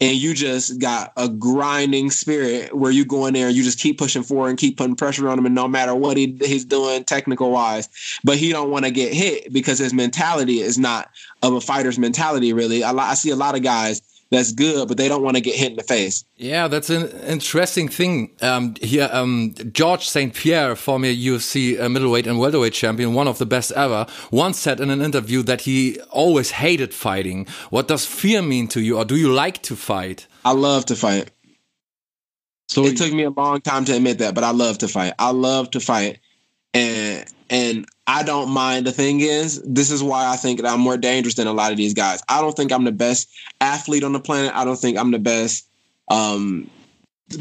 and you just got a grinding spirit where you go in there and you just keep pushing forward and keep putting pressure on him and no matter what he, he's doing technical wise but he don't want to get hit because his mentality is not of a fighter's mentality really. I see a lot of guys that's good but they don't want to get hit in the face Yeah, that's an interesting thing. Um, here, um, George St. Pierre, former UFC uh, middleweight and welterweight champion, one of the best ever, once said in an interview that he always hated fighting. What does fear mean to you, or do you like to fight? i love to fight So it took me a long time to admit that, but I love to fight. I love to fight, and and I don't mind. The thing is, this is why I think that I'm more dangerous than a lot of these guys. I don't think I'm the best athlete on the planet. I don't think I'm the best, um,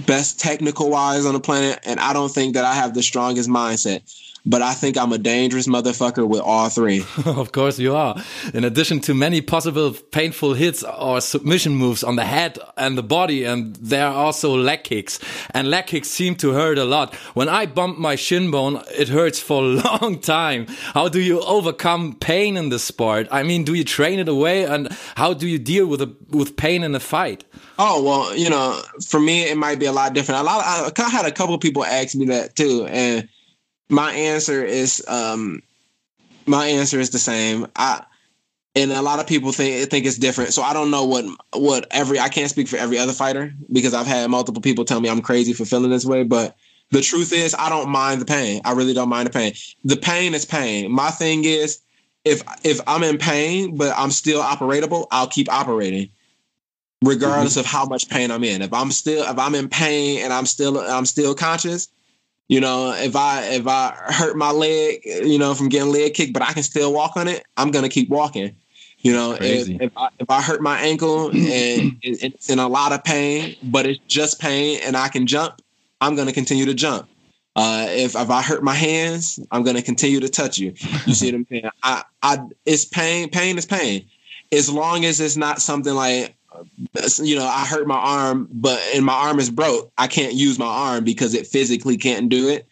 best technical wise on the planet, and I don't think that I have the strongest mindset. But I think I'm a dangerous motherfucker with all three. of course you are. In addition to many possible painful hits or submission moves on the head and the body, and there are also leg kicks. And leg kicks seem to hurt a lot. When I bump my shin bone, it hurts for a long time. How do you overcome pain in the sport? I mean, do you train it away, and how do you deal with a, with pain in a fight? Oh well, you know, for me it might be a lot different. A lot. I, I had a couple people ask me that too, and my answer is um, my answer is the same. I and a lot of people think think it's different. So I don't know what what every I can't speak for every other fighter because I've had multiple people tell me I'm crazy for feeling this way, but the truth is I don't mind the pain. I really don't mind the pain. The pain is pain. My thing is if if I'm in pain but I'm still operatable, I'll keep operating regardless of how much pain I'm in. If I'm still if I'm in pain and I'm still I'm still conscious, you know, if I if I hurt my leg, you know, from getting leg kicked, but I can still walk on it, I'm gonna keep walking. You know, if, if I if I hurt my ankle and it's in a lot of pain, but it's just pain and I can jump, I'm gonna continue to jump. Uh, if if I hurt my hands, I'm gonna continue to touch you. You see what I'm saying? I I it's pain. Pain is pain. As long as it's not something like you know, I hurt my arm, but and my arm is broke. I can't use my arm because it physically can't do it.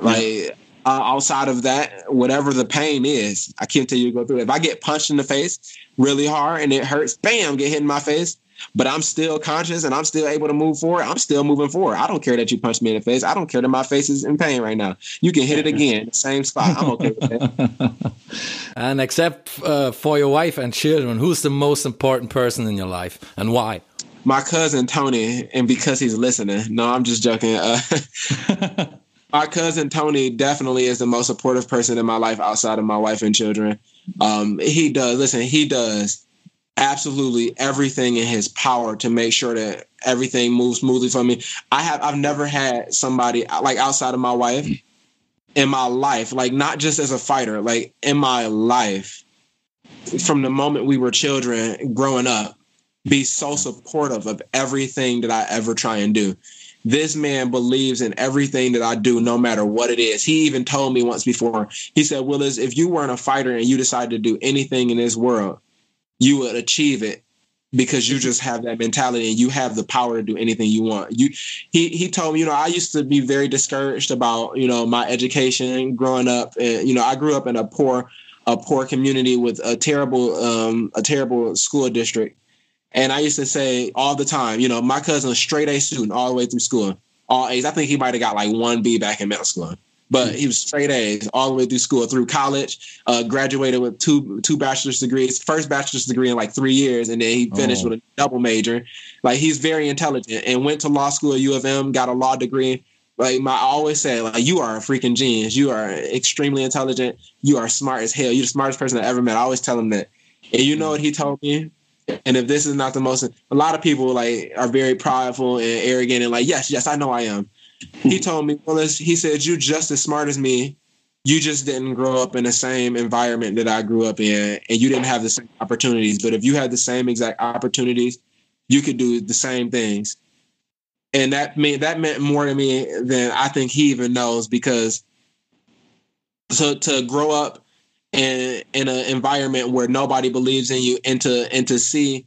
Like uh, outside of that, whatever the pain is, I can't tell you to go through it. If I get punched in the face really hard and it hurts, bam, get hit in my face. But I'm still conscious and I'm still able to move forward. I'm still moving forward. I don't care that you punched me in the face. I don't care that my face is in pain right now. You can hit it again, same spot. I'm okay with that. And except uh, for your wife and children, who's the most important person in your life, and why? my cousin Tony, and because he's listening, no, I'm just joking. Uh, my cousin Tony definitely is the most supportive person in my life outside of my wife and children. Um, he does listen. He does absolutely everything in his power to make sure that everything moves smoothly for me. I have I've never had somebody like outside of my wife in my life, like not just as a fighter, like in my life, from the moment we were children growing up, be so supportive of everything that I ever try and do. This man believes in everything that I do, no matter what it is. He even told me once before, he said, Willis, if you weren't a fighter and you decided to do anything in this world, you would achieve it because you just have that mentality and you have the power to do anything you want. You he he told me, you know, I used to be very discouraged about, you know, my education growing up and you know, I grew up in a poor a poor community with a terrible um a terrible school district. And I used to say all the time, you know, my cousin a straight A student all the way through school. All A's. I think he might have got like one B back in middle school. But he was straight A's all the way through school, through college, uh, graduated with two two bachelor's degrees, first bachelor's degree in like three years, and then he finished Oh. with a double major. Like he's very intelligent and went to law school at U of M, got a law degree. Like my I always say, like you are a freaking genius. You are extremely intelligent. You are smart as hell. You're the smartest person I ever met. I always tell him that. And you know what he told me? And if this is not the most, a lot of people like are very prideful and arrogant and like, yes, yes, I know I am. He told me, Willis, he said, you just as smart as me. You just didn't grow up in the same environment that I grew up in, and you didn't have the same opportunities. But if you had the same exact opportunities, you could do the same things. And that mean that meant more to me than I think he even knows because so to grow up in in an environment where nobody believes in you and to and to see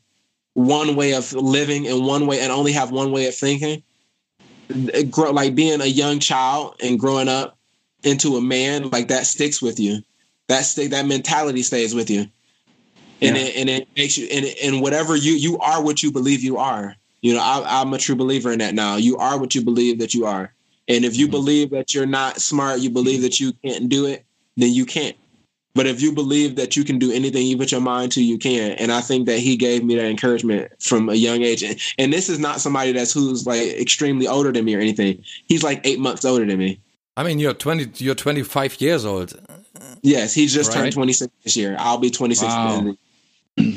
one way of living and one way and only have one way of thinking Uh, grow like being a young child and growing up into a man like that sticks with you. That stick that mentality stays with you. And Yeah. it and it makes you and, and whatever you you are what you believe you are. You know I, i'm a true believer in that now. You are what you believe that you are. And if you mm-hmm. believe that you're not smart you believe that you can't do it then you can't but if you believe that you can do anything you put your mind to, you can. And I think that he gave me that encouragement from a young age. And, and this is not somebody that's who's like extremely older than me or anything. He's like eight months older than me. I mean, you're 20, you're 25 years old. Yes, he just Right. turned 26 this year. I'll be 26. Wow.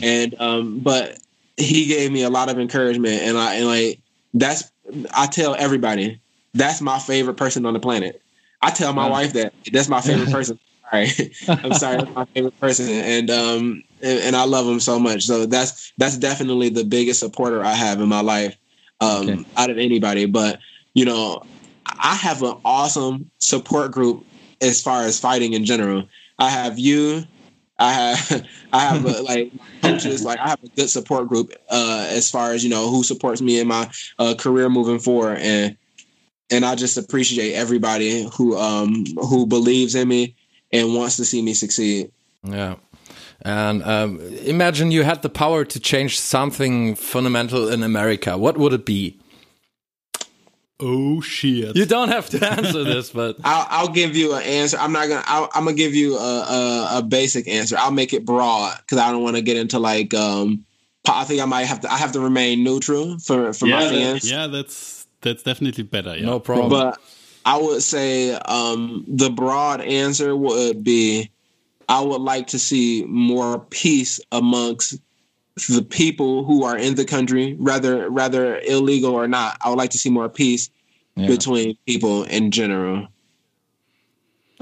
And um, but he gave me a lot of encouragement, and I and like that's I tell everybody that's my favorite person on the planet. I tell my wife that that's my favorite person. Sorry, I'm sorry, that's my favorite person, and um, and, and I love him so much. So that's that's definitely the biggest supporter I have in my life, um, Okay. out of anybody. But you know, I have an awesome support group as far as fighting in general. I have you. I have I have uh, like coaches. Like I have a good support group uh, as far as you know who supports me in my uh, career moving forward, and and I just appreciate everybody who um who believes in me and wants to see me succeed. Yeah. And um, imagine you had the power to change something fundamental in America. What would it be? Oh shit. You don't have to answer this, but I'll, I'll give you an answer. I'm not gonna. I'll, I'm gonna give you a, a, a basic answer. I'll make it broad because I don't want to get into like. um I think I might have to. I have to remain neutral for for Yeah, my that- fans. yeah, that's that's definitely better. Yeah. no problem. But I would say um, the broad answer would be I would like to see more peace amongst the people who are in the country, rather rather illegal or not. I would like to see more peace Yeah. between people in general.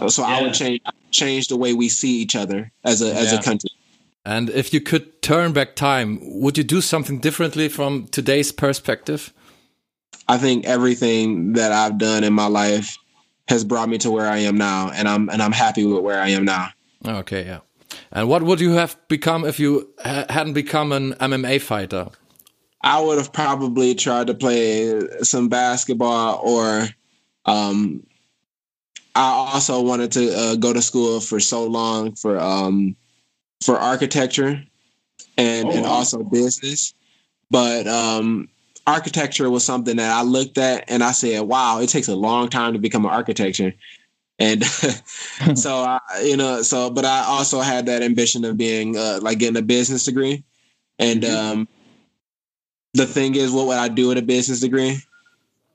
So I would change change the way we see each other as a as Yeah. a country. And if you could turn back time, would you do something differently from today's perspective? I think everything that I've done in my life has brought me to where I am now, and I'm and I'm happy with where I am now. Okay, yeah. And what would you have become if you ha hadn't become an MMA fighter? I would have probably tried to play some basketball or um I also wanted to uh, go to school for so long for um for architecture and Oh, and also business but um architecture was something that I looked at and I said wow it takes a long time to become an architecture and so I you know so but I also had that ambition of being uh, like getting a business degree and um the thing is what would I do with a business degree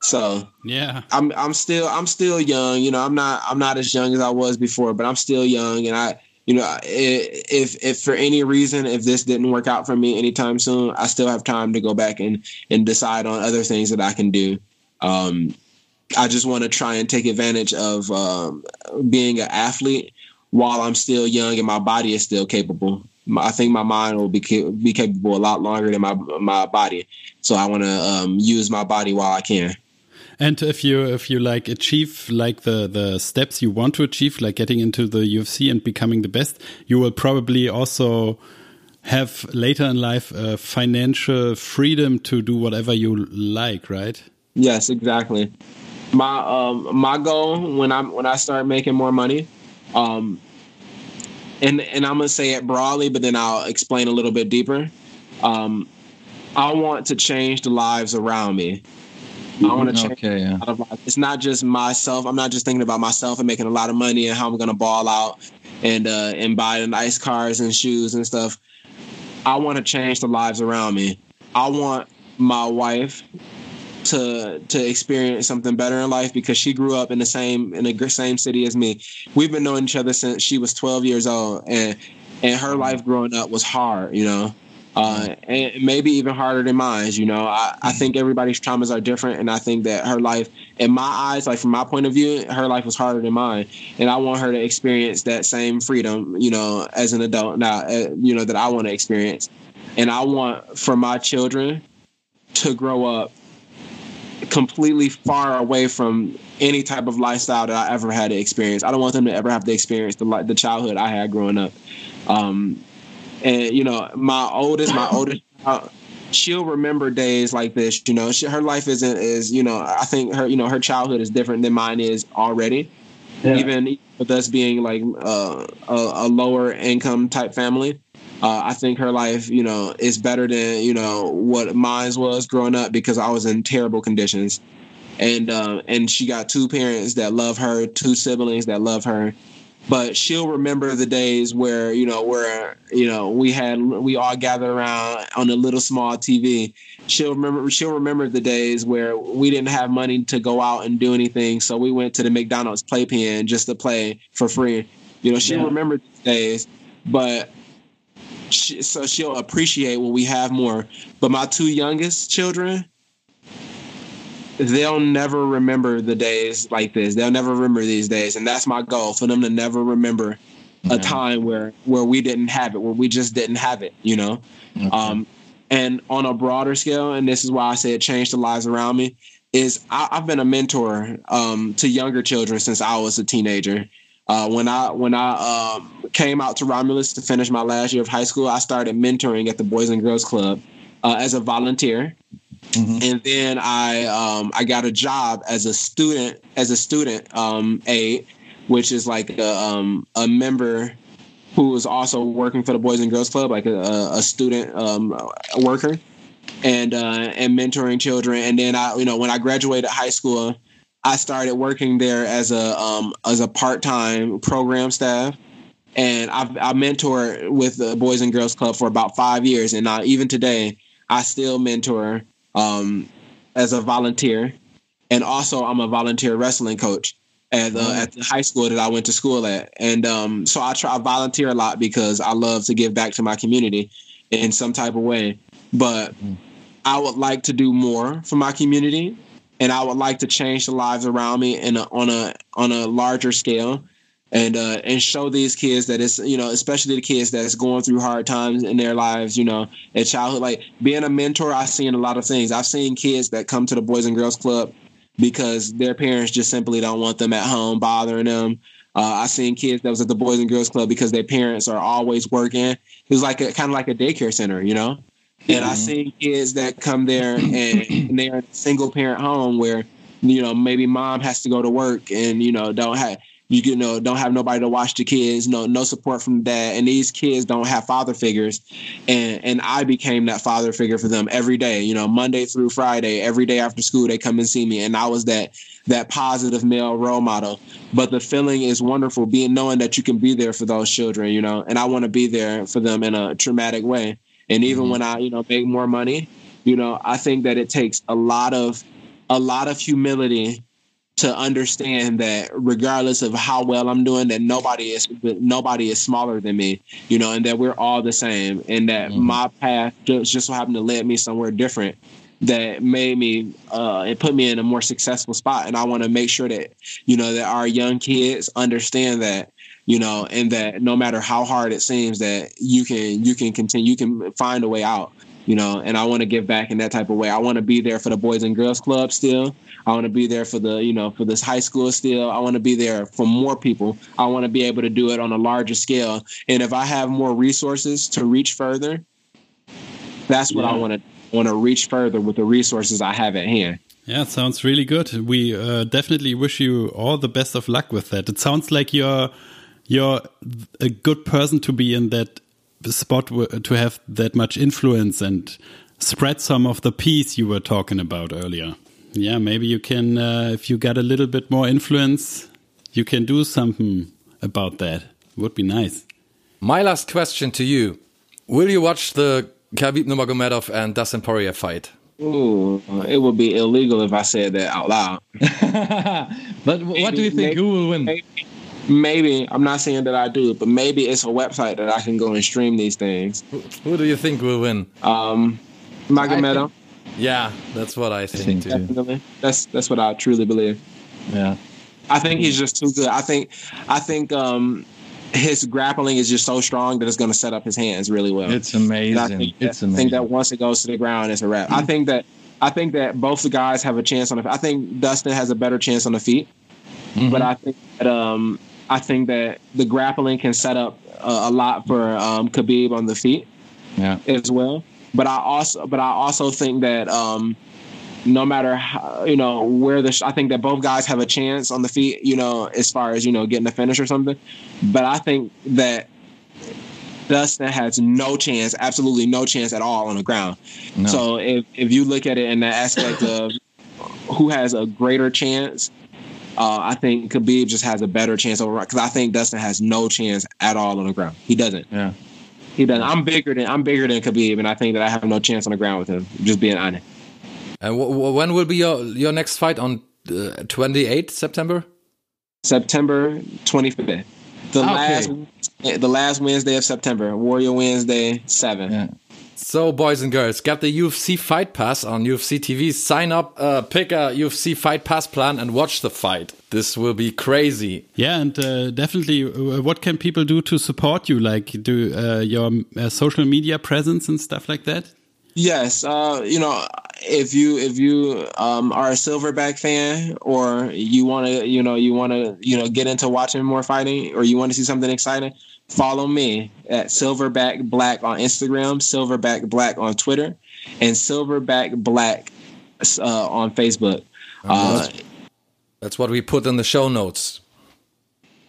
so Yeah. I'm I'm still I'm still young. You know, I'm not I'm not as young as I was before, but I'm still young. And I, you know, if if for any reason if this didn't work out for me anytime soon, I still have time to go back and and decide on other things that I can do. Um, I just want to try and take advantage of um, being an athlete while I'm still young and my body is still capable. I think my mind will be ca- be capable a lot longer than my my body. So I want to um, use my body while I can. And if you if you like achieve like the the steps you want to achieve, like getting into the UFC and becoming the best, you will probably also have later in life uh, financial freedom to do whatever you like, right? Yes, exactly. My um my goal when I'm when I start making more money, um and and I'm gonna say it broadly, but then I'll explain a little bit deeper. Um I want to change the lives around me. I want to change Okay, yeah. a of lives. It's not just myself. I'm not just thinking about myself and making a lot of money and how I'm gonna ball out and uh and buy nice cars and shoes and stuff. I want to change the lives around me. I want my wife to to experience something better in life because she grew up in the same in the same city as me. We've been knowing each other since she was 12 years old, and and her life growing up was hard, you know. Uh, and maybe even harder than mine. You know, I, I think everybody's traumas are different, and I think that her life, in my eyes, like from my point of view, her life was harder than mine, and I want her to experience that same freedom, you know, as an adult now, uh, you know, that I want to experience, and I want for my children to grow up completely far away from any type of lifestyle that I ever had to experience. I don't want them to ever have to experience the the childhood I had growing up. Um, and you know, my oldest, my oldest, uh, she'll remember days like this. You know, she, her life isn't is you know. I think her you know her childhood is different than mine is already. Yeah. Even with us being like uh, a, a lower income type family, uh, I think her life, you know, is better than you know what mine was growing up because I was in terrible conditions, and uh, and she got two parents that love her, two siblings that love her, but she'll remember the days where you know where you know we had we all gathered around on a little small TV. She'll remember she'll remember the days where we didn't have money to go out and do anything, so we went to the McDonald's playpen just to play for free. You know, she'll Yeah. remember these days, but she, so she'll appreciate what we have more. But my two youngest children, they'll never remember the days like this. They'll never remember these days, and that's my goal for them to never remember a time where where we didn't have it, where we just didn't have it. You know, um, and on a broader scale, and this is why I say it changed the lives around me. Is I, I've been a mentor um, to younger children since I was a teenager. Uh, when I when I um, came out to Romulus to finish my last year of high school, I started mentoring at the Boys and Girls Club uh, as a volunteer and then I um, I got a job as a student as a student um, aide, which is like a, um, a member who was also working for the Boys and Girls Club, like a, a student um, worker, and uh, and mentoring children. And then I, you know, when I graduated high school, I started working there as a um, as a part time program staff. And I've I mentor with the Boys and Girls Club for about five years, and uh, even today I still mentor um, as a volunteer, and also I'm a volunteer wrestling coach at uh, at the high school that I went to school at. And um, so I try I volunteer a lot because I love to give back to my community in some type of way. But I would like to do more for my community, and I would like to change the lives around me in a, on a on a larger scale. And uh, and show these kids that it's you know especially the kids that's going through hard times in their lives you know at childhood like being a mentor I've seen a lot of things I've seen kids that come to the Boys and Girls Club because their parents just simply don't want them at home bothering them. Uh, I seen kids that was at the Boys and Girls Club because their parents are always working. It was like a kind of like a daycare center, you know. And I seen kids that come there and, and they're in a single parent home where you know maybe mom has to go to work and you know don't have you you know don't have nobody to watch the kids no no support from dad. And these kids don't have father figures. And and I became that father figure for them every day you know Monday through Friday every day after school they come and see me. And I was that that positive male role model. But the feeling is wonderful being knowing that you can be there for those children you know and I want to be there for them in a traumatic way. And even mm-hmm. when I you know make more money you know I think that it takes a lot of a lot of humility to understand that regardless of how well I'm doing, that nobody is nobody is smaller than me, you know, and that we're all the same, and that my path just, just so happened to lead me somewhere different that made me uh it put me in a more successful spot and I want to make sure that you know that our young kids understand that you know and that no matter how hard it seems that you can you can continue you can find a way out you know and I want to give back in that type of way I want to be there for the boys and girls club still I want to be there for the, you know, for this high school still. I want to be there for more people. I want to be able to do it on a larger scale. And if I have more resources to reach further, that's what I want to want to reach further with the resources I have at hand. Yeah, it sounds really good. We uh, definitely wish you all the best of luck with that. It sounds like you're you're a good person to be in that spot w- to have that much influence and spread some of the peace you were talking about earlier. Yeah, maybe you can uh, if you got a little bit more influence, you can do something about that. Would be nice. My last question to you: Will you watch the Khabib Nurmagomedov and Dustin Poirier fight? Ooh, it would be illegal if I said that out loud. but what do you think? Who will win? Maybe I'm not saying that I do, but maybe it's a website that I can go and stream these things. Who do you think will win? Um, Magomedo, Yeah, that's what I think, think too. too. definitely. That's that's what I truly believe. Yeah. I think he's just too good. I think I think um his grappling is just so strong that it's going to set up his hands really well. It's And I amazing. think, It's that, I think that once it goes to the ground, it's a wrap. I think that I think that both the guys have a chance on the. I think Dustin has a better chance on the feet, Mm-hmm. but I think that um I think that the grappling can set up a, a lot for um Khabib on the feet yeah. as well. But I also but I also think that um no matter how, you know where the sh- I think that both guys have a chance on the feet, you know, as far as you know getting a finish or something. But I think that Dustin has no chance, absolutely no chance at all on the ground. No. So if if you look at it in the aspect of who has a greater chance, uh, I think Khabib just has a better chance over because I think Dustin has no chance at all on the ground. He doesn't. Yeah. He doesn't. I'm bigger than I'm bigger than Khabib, and I think that I have no chance on the ground with him. Just being honest. And w- w- when will be your your next fight on uh, 28th September? September 25th, the Okay. last the last Wednesday of September, Warrior Wednesday seven. Yeah. So, boys and girls, get the UFC Fight Pass on UFC TV. Sign up, uh, pick a UFC Fight Pass plan, and watch the fight. This will be crazy. Yeah, and uh, definitely, uh, what can people do to support you? Like, do uh, your uh, social media presence and stuff like that? Yes, uh, you know, if you if you um, are a Silverback fan or you want to, you know, you want to, you know, get into watching more fighting or you want to see something exciting, follow me at Silverback Black on Instagram, Silverback Black on Twitter, and Silverback Black uh, on Facebook. Uh, That's what we put in the show notes.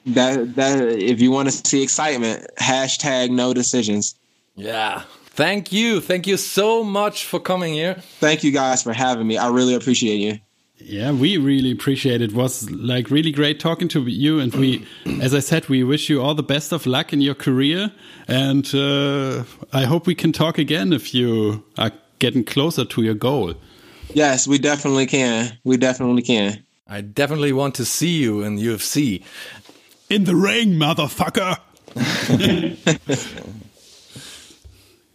that that if you want to see excitement, hashtag no decisions. Yeah. Thank you. Thank you so much for coming here. Thank you guys for having me. I really appreciate you. Yeah, we really appreciate it. it. Was like really great talking to you, and we, as I said, we wish you all the best of luck in your career, and uh, I hope we can talk again if you are getting closer to your goal. Yes, we definitely can. We definitely can. I definitely want to see you in UFC. In the ring, motherfucker!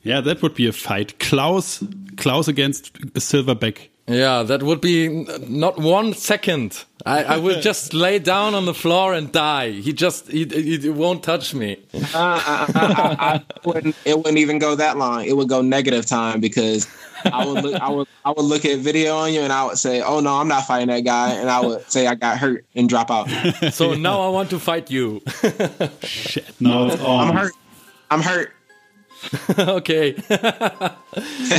yeah, that would be a fight. Klaus, Klaus against Silverback. Yeah, that would be not one second. I, I will just lay down on the floor and die. He just he, he won't touch me. Uh, uh, uh, I wouldn't, it wouldn't even go that long. It would go negative time because I would look, I would I would look at video on you and I would say, "Oh no, I'm not fighting that guy," and I would say I got hurt and drop out. So now I want to fight you. Shit, No, no. it's on. I'm hurt. I'm hurt. okay.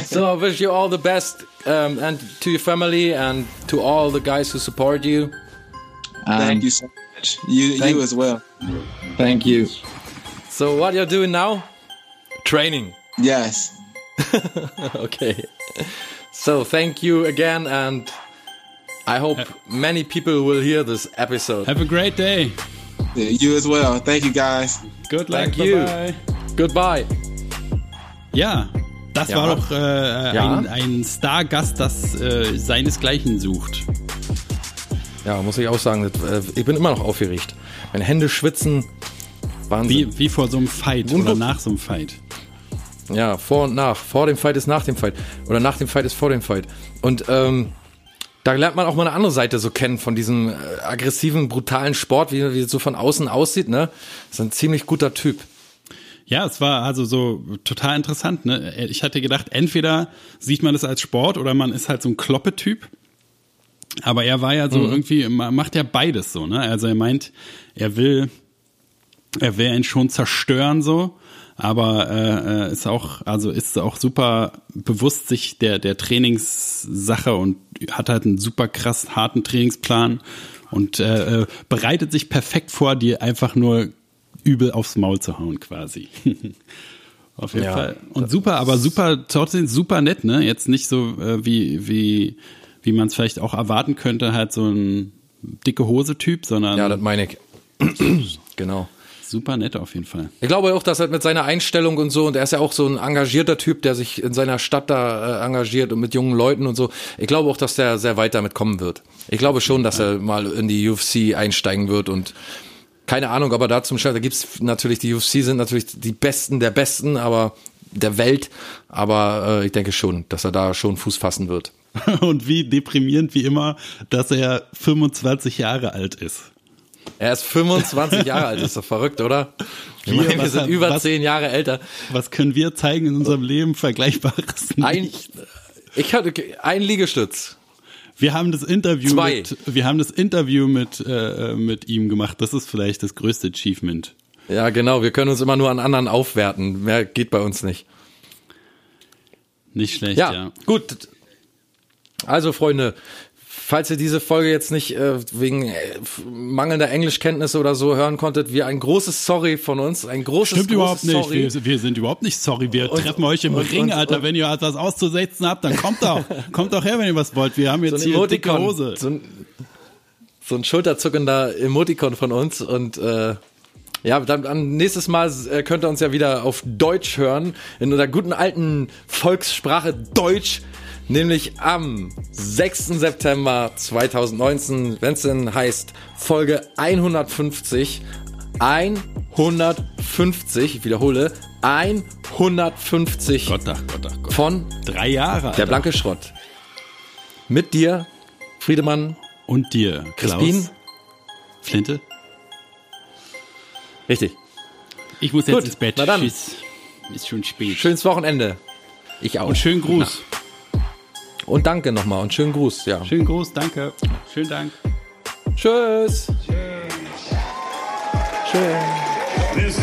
so I wish you all the best um, and to your family and to all the guys who support you. Thank Um, you so much. You Thank- you as well. Thank you. So what you're doing now? Training. Yes. Okay. So thank you again and I hope many people will hear this episode. Have a great day. You as well. Thank you guys. Good luck. Thank you. Bye-bye. Goodbye. Ja, das Ja. war doch äh, Ja. ein, ein Stargast, das äh, seinesgleichen sucht. Ja, muss ich auch sagen, äh, ich bin immer noch aufgeregt. Meine Hände schwitzen. Wahnsinn. Wie, wie vor so einem Fight Und- oder nach so einem Fight. Ja, vor und nach. Vor dem Fight ist nach dem Fight. Oder nach dem Fight ist vor dem Fight. Und ähm, da lernt man auch mal eine andere Seite so kennen von diesem äh, aggressiven, brutalen Sport, wie, wie es so von außen aussieht. Ne, ist ein ziemlich guter Typ. Ja, es war also so total interessant. Ne? Ich hatte gedacht, entweder sieht man das als Sport oder man ist halt so ein Kloppe-Typ. Aber er war ja so irgendwie, ma- macht ja beides so. Ne? Also er meint, er will, er will ihn schon zerstören so. Aber äh, äh, ist auch, also ist auch super bewusst sich der der Trainingssache und hat halt einen super krass harten Trainingsplan und äh, äh, bereitet sich perfekt vor, dir einfach nur übel aufs Maul zu hauen quasi. Auf jeden Ja, Fall. Und super, aber super, trotzdem super nett, ne? Jetzt nicht so äh, wie wie wie man es vielleicht auch erwarten könnte, halt so ein dicke Hose Typ, sondern Ja, das meine ich. genau. super nett auf jeden Fall. Ich glaube auch, dass er mit seiner Einstellung und so, und er ist ja auch so ein engagierter Typ, der sich in seiner Stadt da äh, engagiert und mit jungen Leuten und so. Ich glaube auch, dass der sehr weit damit kommen wird. Ich glaube schon, dass er mal in die UFC einsteigen wird und keine Ahnung, aber da zum Start, da gibt's natürlich, die UFC sind natürlich die Besten der Besten, aber der Welt, aber äh, ich denke schon, dass er da schon Fuß fassen wird. Und wie deprimierend wie immer, dass er 25 Jahre alt ist. Er ist 25 Jahre alt, ist doch verrückt, oder? Wir, meine, wir sind über was- zehn Jahre älter. Was können wir zeigen in unserem Leben Vergleichbares? Ein, Nicht. ich hatte ein Liegestütz. Wir haben das Interview Zwei. mit, wir haben das Interview mit, äh, mit ihm gemacht. Das ist vielleicht das größte Achievement. Ja, genau. Wir können uns immer nur an anderen aufwerten. Mehr geht bei uns nicht. Nicht schlecht, Ja, ja. gut. Also, Freunde, falls ihr diese Folge jetzt nicht äh, wegen äh, mangelnder Englischkenntnisse oder so hören konntet, wir ein großes Sorry von uns, ein großes, Stimmt großes überhaupt nicht. Sorry. Wir, wir sind überhaupt nicht sorry. Wir Und- treffen euch im und- Ring, und- Alter. wenn ihr etwas auszusetzen habt, dann kommt doch. kommt doch her, wenn ihr was wollt. Wir haben jetzt so hier dicke Emoticon, Hose. so ein, so ein schulterzuckender Emoticon von uns und äh, ja, dann, dann nächstes Mal äh, könnt ihr uns ja wieder auf Deutsch hören, in unserer guten alten Volkssprache Deutsch, nämlich am 6. September 2019, wenn es denn heißt Folge 150, 150, ich wiederhole, 150 Gott, ach Gott, ach Gott. von Drei Jahre, Alter. der blanke Schrott. Mit dir, Friedemann, Und dir, Klaus. Crispin. Flinte. Richtig. Ich muss jetzt Gut, ins Bett. na dann. Tschüss. Ist schon spät. Schönes Wochenende. Ich auch. Und schönen Gruß. Und danke nochmal und schönen Gruß. Ja. Schönen Gruß, danke. Schönen Dank. Tschüss. Tschüss. This